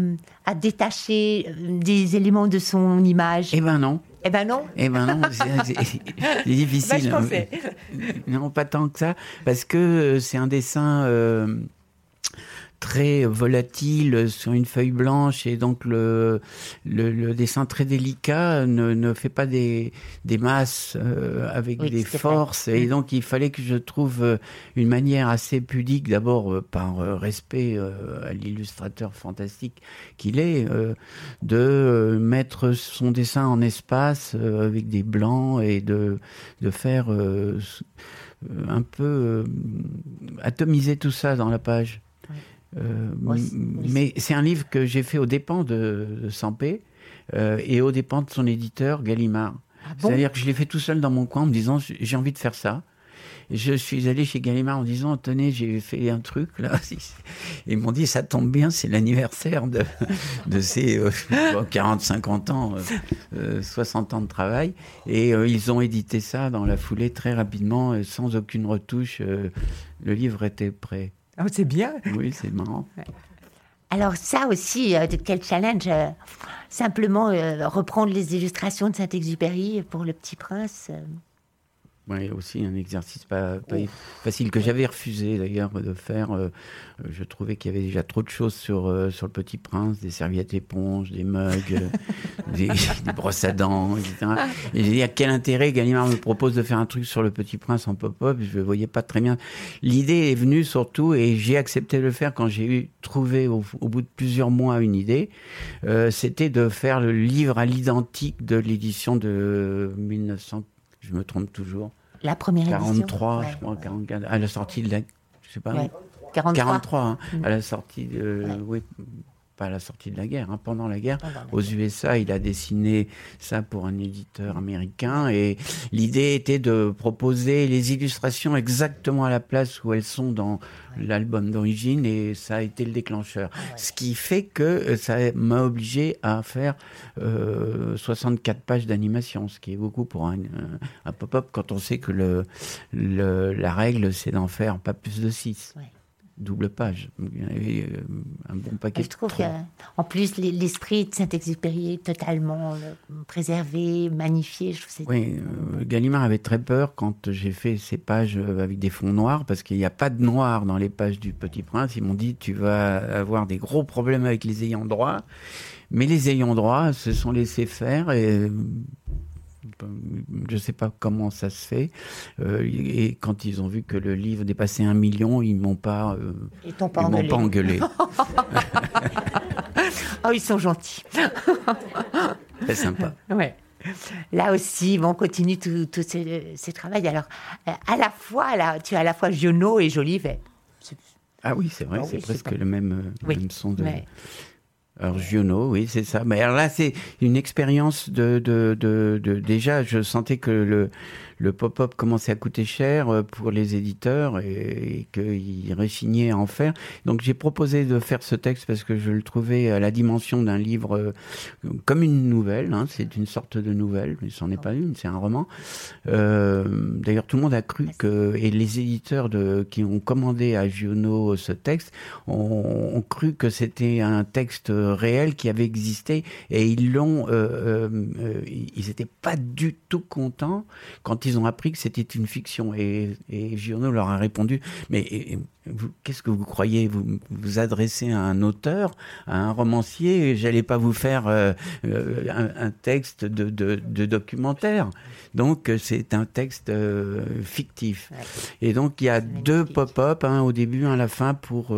S3: détacher des éléments de son image.
S4: Eh ben non.
S3: Eh ben non.
S4: Eh ben non, c'est difficile. non, pas tant que ça, parce que c'est un dessin très volatile sur une feuille blanche et donc le, le, dessin très délicat ne, ne, fait pas des, des masses euh, avec des forces et mm. donc il fallait que je trouve euh, une manière assez pudique d'abord euh, par respect à l'illustrateur fantastique qu'il est de mettre son dessin en espace avec des blancs et de, de faire un peu atomiser tout ça dans la page. Euh, mais c'est un livre que j'ai fait aux dépens de, de Sampé euh, et aux dépens de son éditeur Gallimard. Ah C'est-à-dire que je l'ai fait tout seul dans mon coin en me disant j'ai envie de faire ça. je suis allé chez Gallimard en disant tenez j'ai fait un truc là. ils m'ont dit ça tombe bien c'est l'anniversaire de, de ces 40-50 euh, ans, 60 ans de travail et ils ont édité ça dans la foulée très rapidement sans aucune retouche. le livre était prêt.
S5: Ah, c'est bien.
S4: Oui, c'est marrant.
S3: Alors ça aussi, euh, quel challenge euh, Simplement euh, reprendre les illustrations de Saint-Exupéry pour Le Petit Prince.
S4: Oui, aussi un exercice pas, facile que j'avais refusé d'ailleurs de faire. Euh, je trouvais qu'il y avait déjà trop de choses sur, euh, sur le Petit Prince, des serviettes éponges, des mugs, euh, des, brosses à dents, etc. Et j'ai dit à quel intérêt Gallimard me propose de faire un truc sur le Petit Prince en pop-up? Je ne voyais pas très bien. L'idée est venue surtout et j'ai accepté de le faire quand j'ai eu trouvé au, au, bout de plusieurs mois une idée. C'était de faire le livre à l'identique de l'édition de 1900 je me trompe toujours.
S3: La première
S4: 43, je crois, 44, à la sortie de la. Je sais pas. 43. 43 hein, mm. à la sortie de. Oui, pas à la sortie de la guerre, hein, pendant la guerre. Aux USA, il a dessiné ça pour un éditeur américain et l'idée était de proposer les illustrations exactement à la place où elles sont dans l'album d'origine et ça a été le déclencheur. Ah ce qui fait que euh, ça m'a obligé à faire euh, 64 pages d'animation, ce qui est beaucoup pour un, un pop-up quand on sait que le, le la règle c'est d'en faire pas plus de 6. Double page. Il y avait euh, un bon paquet.
S3: Je trouve qu'en plus, l'esprit de Saint-Exupéry est totalement euh, préservé, magnifié. Je
S4: oui, euh, Gallimard avait très peur quand j'ai fait ces pages avec des fonds noirs, parce qu'il n'y a pas de noir dans les pages du Petit Prince. Ils m'ont dit, tu vas avoir des gros problèmes avec les ayants droit. Mais les ayants droit se sont laissés faire et je ne sais pas comment ça se fait. Euh, et quand ils ont vu que le livre dépassait un million, ils m'ont pas, euh,
S3: ils m'ont pas engueulé. oh, ils sont gentils.
S4: C'est sympa.
S3: Ouais. Là aussi, on continue tout, tout ces, ces travaux. Alors, euh, à la fois, là, tu as à la fois Giono et Jolivet.
S4: Ah oui, c'est vrai, ah c'est presque le même, même son de. Alors Giono, oui, c'est ça. Mais alors là, c'est une expérience de, de, de, de, déjà, je sentais que le le pop-up commençait à coûter cher euh, pour les éditeurs et, qu'ils réchignaient à en faire. Donc j'ai proposé de faire ce texte parce que je le trouvais à la dimension d'un livre euh, comme une nouvelle. Hein. c'est une sorte de nouvelle, mais c'en est pas une, c'est un roman. Euh, D'ailleurs, tout le monde a cru que et les éditeurs de, qui ont commandé à Giono ce texte ont, cru que c'était un texte réel qui avait existé et ils l'ont. Ils n'étaient pas du tout contents quand ils ont appris que c'était une fiction. Et, et Giono leur a répondu, mais qu'est-ce que vous croyez? Vous vous adressez à un auteur, à un romancier J'allais pas vous faire euh, euh, un, texte de, de, documentaire. Donc euh, c'est un texte fictif. Et donc il y a deux pop-up, un au début, un à la fin, pour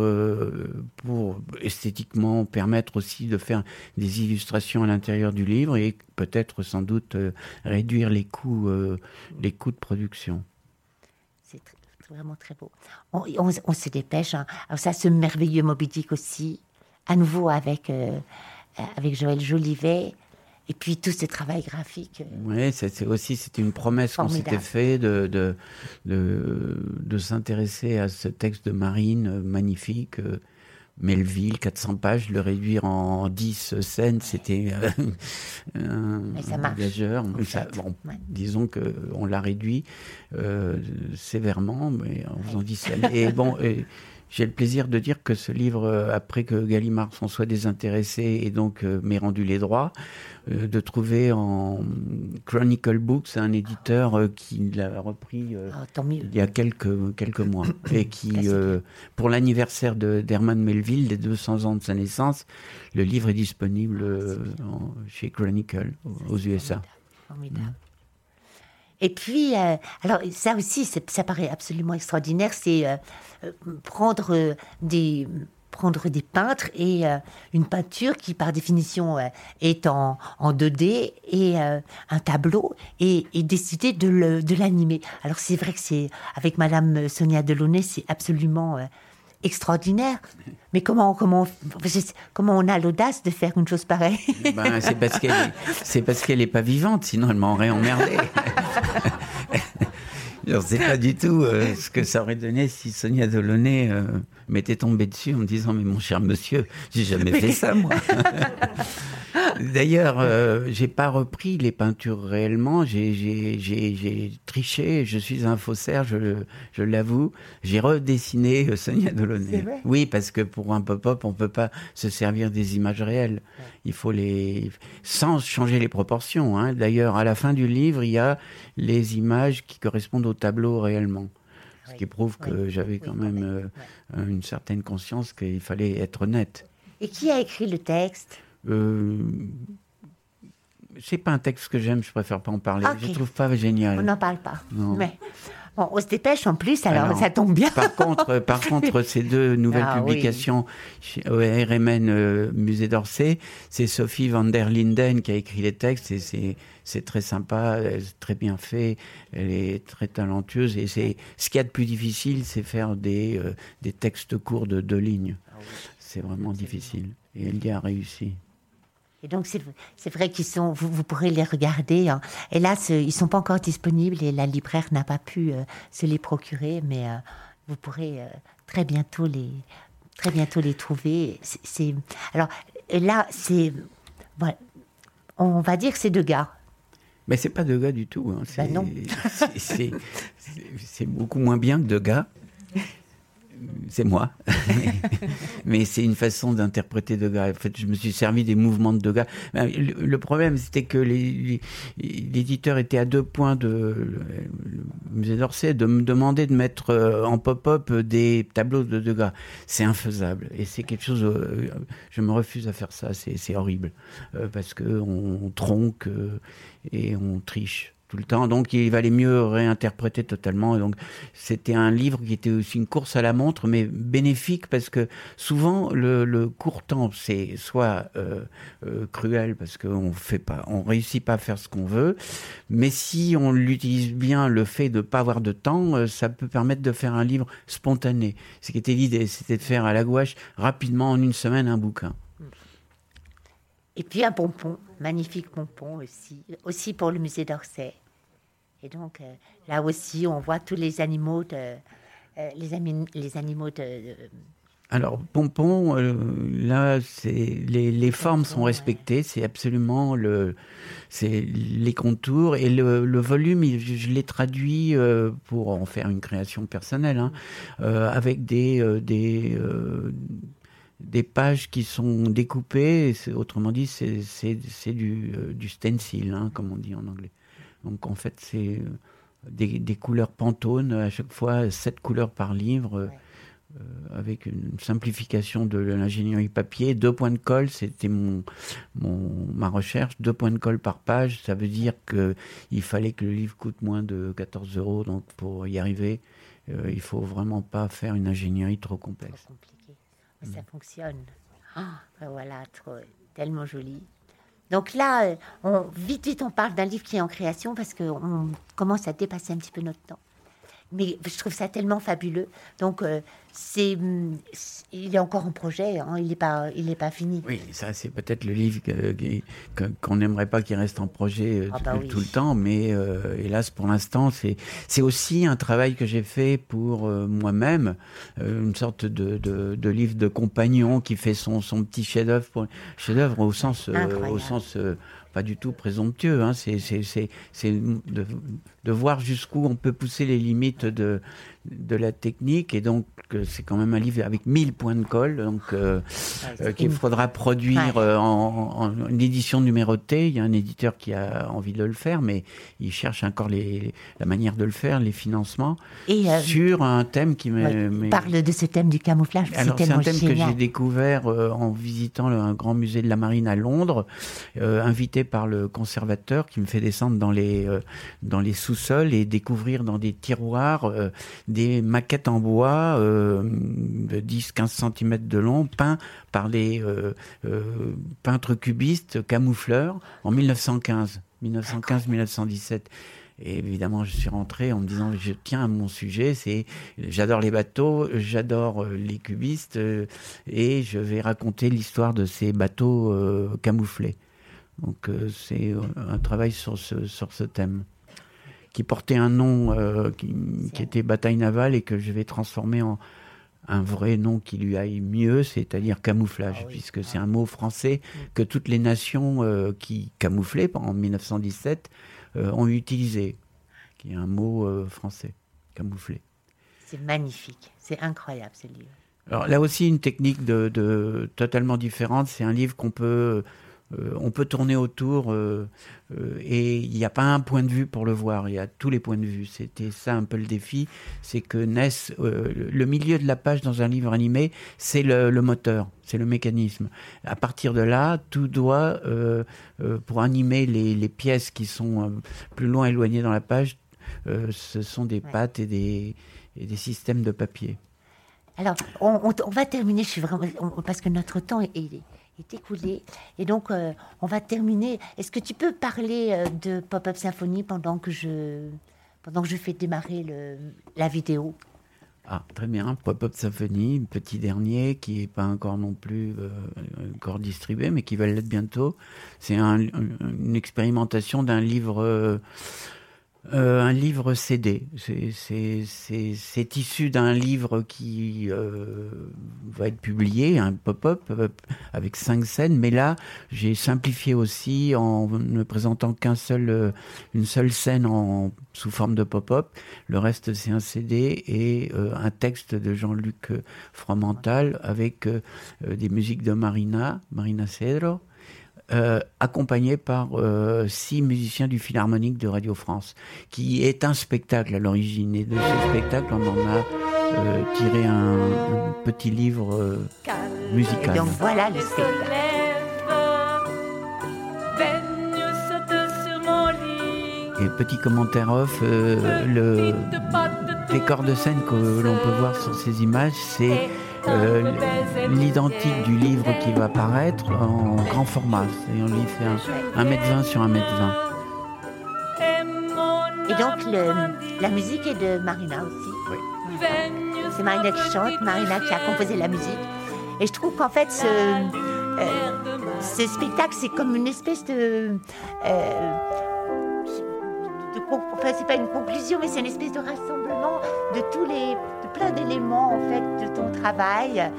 S4: pour esthétiquement permettre aussi de faire des illustrations à l'intérieur du livre et peut-être sans doute réduire les coûts les coûts de production
S3: vraiment très beau. On, se dépêche. Hein. Alors ça, ce merveilleux Moby Dick aussi, à nouveau avec, euh, avec Joël Jolivet. Et puis tout ce travail graphique.
S4: Euh, oui, c'est aussi c'était une promesse qu'on s'était fait de, de, de, de s'intéresser à ce texte de Marine euh, magnifique. Melville, 400 pages, le réduire en 10 scènes, c'était
S3: un
S4: voyageur. bon, Disons qu'on l'a réduit euh, sévèrement, mais en faisant 10 scènes. Et bon, j'ai le plaisir de dire que ce livre, euh, après que Gallimard s'en soit désintéressé et donc euh, m'ait rendu les droits, euh, de trouver en Chronicle Books un éditeur qui l'a repris
S3: ah, il
S4: y a quelques, quelques mois et qui, pour l'anniversaire d'Herman Melville, des 200 ans de sa naissance, le livre est disponible chez Chronicle aux, USA.
S3: Formidable. Et puis, euh, alors ça aussi, ça paraît absolument extraordinaire, c'est euh, euh, prendre des prendre des peintres et une peinture qui par définition est en, en 2D et un tableau et, décider de l'animer. Alors c'est vrai que c'est avec Madame Sonia Delaunay, c'est absolument extraordinaire. Mais comment, comment, comment on a l'audace de faire une chose pareille?
S4: Ben, C'est parce qu'elle c'est parce qu'elle n'est pas vivante, sinon elle m'aurait emmerdé. Je ne sais pas du tout euh, ce que ça aurait donné si Sonia Delaunay euh, m'était tombée dessus en me disant Mais mon cher monsieur, j'ai jamais fait ça, moi. D'ailleurs, euh, j'ai pas repris les peintures réellement. J'ai triché. Je suis un faussaire, je, je l'avoue. J'ai redessiné euh, Sonia Delaunay. Oui, parce que pour un pop-up, on peut pas se servir des images réelles. Il faut les sans changer les proportions. Hein. D'ailleurs, à la fin du livre, il y a les images qui correspondent au tableau réellement. Ce qui prouve que j'avais quand même euh, une certaine conscience qu'il fallait être net.
S3: Et qui a écrit le texte?
S4: Euh, c'est pas un texte que j'aime, je préfère pas en parler. Je Je trouve pas génial.
S3: On n'en parle pas. Mais bon, on se dépêche en plus, alors, ça tombe bien.
S4: Par contre, par contre, ces deux nouvelles ah publications au RMN euh, Musée d'Orsay, c'est Sophie van der Linden qui a écrit les textes et c'est très sympa, très bien fait, elle est très talentueuse et c'est ce qu'il y a de plus difficile, c'est faire des euh, des textes courts de deux lignes. Ah c'est vraiment difficile et elle y a réussi.
S3: Et donc, c'est vrai qu'ils sont, vous, pourrez les regarder. Hein. Hélas, ils ne sont pas encore disponibles et la libraire n'a pas pu euh, se les procurer, mais euh, vous pourrez euh, très, bientôt les, très bientôt les trouver. C'est Alors là, c'est. on va dire que c'est deux gars.
S4: Mais c'est pas deux gars du tout. Hein.
S3: Ben
S4: c'est beaucoup moins bien que deux gars. C'est moi. Mais c'est une façon d'interpréter Degas. En fait, je me suis servi des mouvements de Degas. Ben, le, problème, c'était que l'éditeur était à deux points de le musée d'Orsay de me demander de mettre euh, en pop-up des tableaux de Degas. C'est infaisable. Et c'est quelque chose. Euh, je me refuse à faire ça. C'est horrible euh, parce que on tronque et on triche tout le temps. Donc il valait mieux réinterpréter totalement. donc c'était un livre qui était aussi une course à la montre, mais bénéfique parce que souvent le, court temps c'est soit euh, euh, cruel parce qu'on fait pas, on réussit pas à faire ce qu'on veut, mais si on l'utilise bien, le fait de pas avoir de temps, euh, ça peut permettre de faire un livre spontané. Ce qui était l'idée, c'était de faire à la gouache rapidement en une semaine un bouquin.
S3: Et puis un pompon, magnifique pompon aussi, aussi pour le musée d'Orsay. Et donc euh, là aussi, on voit tous les animaux de, euh, les, les, animaux de,
S4: alors, pompon, euh, là, les, les formes sont respectées, c'est absolument le, c'est les contours et le, le volume. Je, l'ai traduit pour en faire une création personnelle, hein, avec des des des pages qui sont découpées, autrement dit, c'est du, du stencil, hein, comme on dit en anglais. Donc en fait, c'est euh, des, des, couleurs pantones, à chaque fois sept couleurs par livre, euh, avec une simplification de l'ingénierie papier. Deux points de colle, c'était mon, mon, ma recherche, deux points de colle par page. Ça veut dire qu'il fallait que le livre coûte moins de 14 euros, donc pour y arriver, il faut vraiment pas faire une ingénierie trop complexe
S3: ça fonctionne. Ah, ben voilà, trop, tellement joli. Donc là, euh, vite, vite, on parle d'un livre qui est en création parce qu'on commence à dépasser un petit peu notre temps. Mais je trouve ça tellement fabuleux. Donc, euh, c'est, il est encore en projet, hein, il n'est pas, il est pas fini.
S4: Oui, ça c'est peut-être le livre qu'on n'aimerait pas qu'il reste en projet euh, ah bah tout, le temps, mais euh, hélas pour l'instant c'est c'est aussi un travail que j'ai fait pour euh, moi-même, une sorte de, de, de, livre de compagnon qui fait son, son petit chef-d'œuvre, chef-d'œuvre au sens au sens pas du tout présomptueux. Hein. C'est de, de, voir jusqu'où on peut pousser les limites de, de la technique. Et donc, c'est quand même un livre avec 1000 points de colle, donc euh, euh, qu'il faudra produire en, une édition numérotée. Il y a un éditeur qui a envie de le faire, mais il cherche encore les, la manière de le faire, les financements, et, sur un thème qui me...
S3: parle de ce thème du camouflage.
S4: c'est un thème que j'ai découvert en visitant un grand musée de la marine à Londres, invité par le conservateur qui me fait descendre dans les, dans les sous-sols et découvrir dans des tiroirs des maquettes en bois euh, de 10-15 cm de long, peints par les euh, euh, peintres cubistes camoufleurs en 1915, 1915-1917. Et évidemment, je suis rentré en me disant, je tiens à mon sujet, c'est, j'adore les bateaux, j'adore les cubistes, et je vais raconter l'histoire de ces bateaux camouflés. Donc, c'est un travail sur ce, sur ce thème qui portait un nom euh, qui, était bataille navale et que je vais transformer en un vrai nom qui lui aille mieux, c'est-à-dire camouflage, ah puisque c'est un mot français mm. que toutes les nations euh, qui camouflaient en 1917 euh, ont utilisé, qui est un mot français, camouflé.
S3: C'est magnifique, c'est incroyable ce livre.
S4: Alors là aussi une technique de, de totalement différente, c'est un livre qu'on peut euh, on peut tourner autour euh, euh, et il n'y a pas un point de vue pour le voir, il y a tous les points de vue. C'était ça un peu le défi, c'est que naissent le milieu de la page dans un livre animé, c'est le, moteur, c'est le mécanisme. À partir de là, tout doit, pour animer les, pièces qui sont plus loin éloignées dans la page, ce sont des pattes et des, systèmes de papier.
S3: Alors, on, va terminer, je suis vraiment, parce que notre temps est, est écoulé. Et donc, euh, on va terminer. Est-ce que tu peux parler euh, de Pop-Up Symphony pendant que je, pendant que je fais démarrer le, la vidéo?
S4: Ah, très bien. Pop-Up Symphony, petit dernier qui n'est pas encore non plus euh, encore distribué, mais qui va l'être bientôt. C'est une expérimentation d'un livre euh, un livre CD. C'est issu d'un livre qui euh, va être publié, un pop-up euh, avec cinq scènes. Mais là, j'ai simplifié aussi en ne présentant qu'un seul, une seule scène en, sous forme de pop-up. Le reste, c'est un CD et un texte de Jean-Luc Fromental avec des musiques de Marina, Marina Cedro. Euh, accompagné par euh, six musiciens du Philharmonique de Radio France, qui est un spectacle à l'origine. Et de ce spectacle, on en a euh, tiré un, petit livre musical.
S3: Et donc voilà le spectacle.
S4: Et petit commentaire off, le décor de scène que l'on peut voir sur ces images, c'est euh, l'identique du livre qui va paraître en grand format. Et on lui fait un, 1m20 sur 1m20.
S3: Et donc la musique est de Marina aussi.
S4: Oui.
S3: C'est Marina qui chante, Marina qui a composé la musique. Et je trouve qu'en fait ce, euh, ce spectacle c'est comme une espèce de... Euh, enfin, c'est pas une conclusion, mais c'est une espèce de rassemblement de tous les, plein d'éléments en fait de ton travail,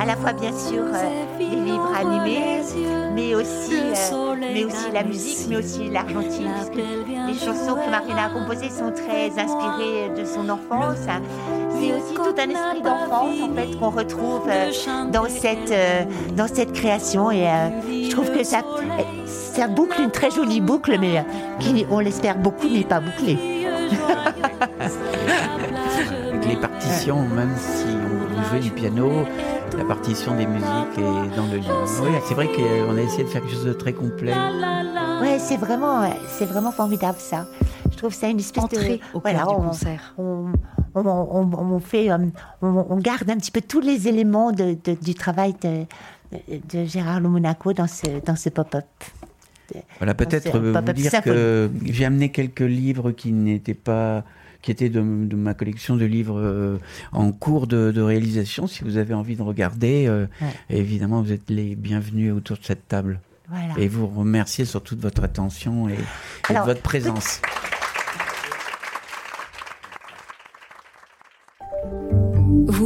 S3: à la fois bien sûr euh, les livres animés, mais aussi, euh, mais aussi la musique, mais aussi l'Argentine, les chansons que Marina a composées sont très inspirées de son enfance. C'est aussi tout un esprit d'enfance en fait qu'on retrouve euh, dans cette dans cette création. Et je trouve que ça ça boucle une très jolie boucle, mais qui on l'espère beaucoup n'est pas bouclée.
S4: même si on jouait du piano, la partition des musiques est dans le livre. Oui, c'est vrai qu'on a essayé de faire quelque chose de très complet.
S3: Ouais, c'est vraiment, c'est vraiment formidable ça. Je trouve ça une espèce
S1: de au voilà, on, concert.
S3: On, on, fait, euh, on, garde un petit peu tous les éléments de, du travail de, de Gérard Monaco dans ce, dans ce pop-up.
S4: Voilà, peut-être vous dire que j'ai amené quelques livres qui n'étaient pas qui était de, ma collection de livres euh, en cours de, réalisation. Si vous avez envie de regarder, euh, évidemment, vous êtes les bienvenus autour de cette table. Et vous remercier surtout de votre attention et, de votre présence.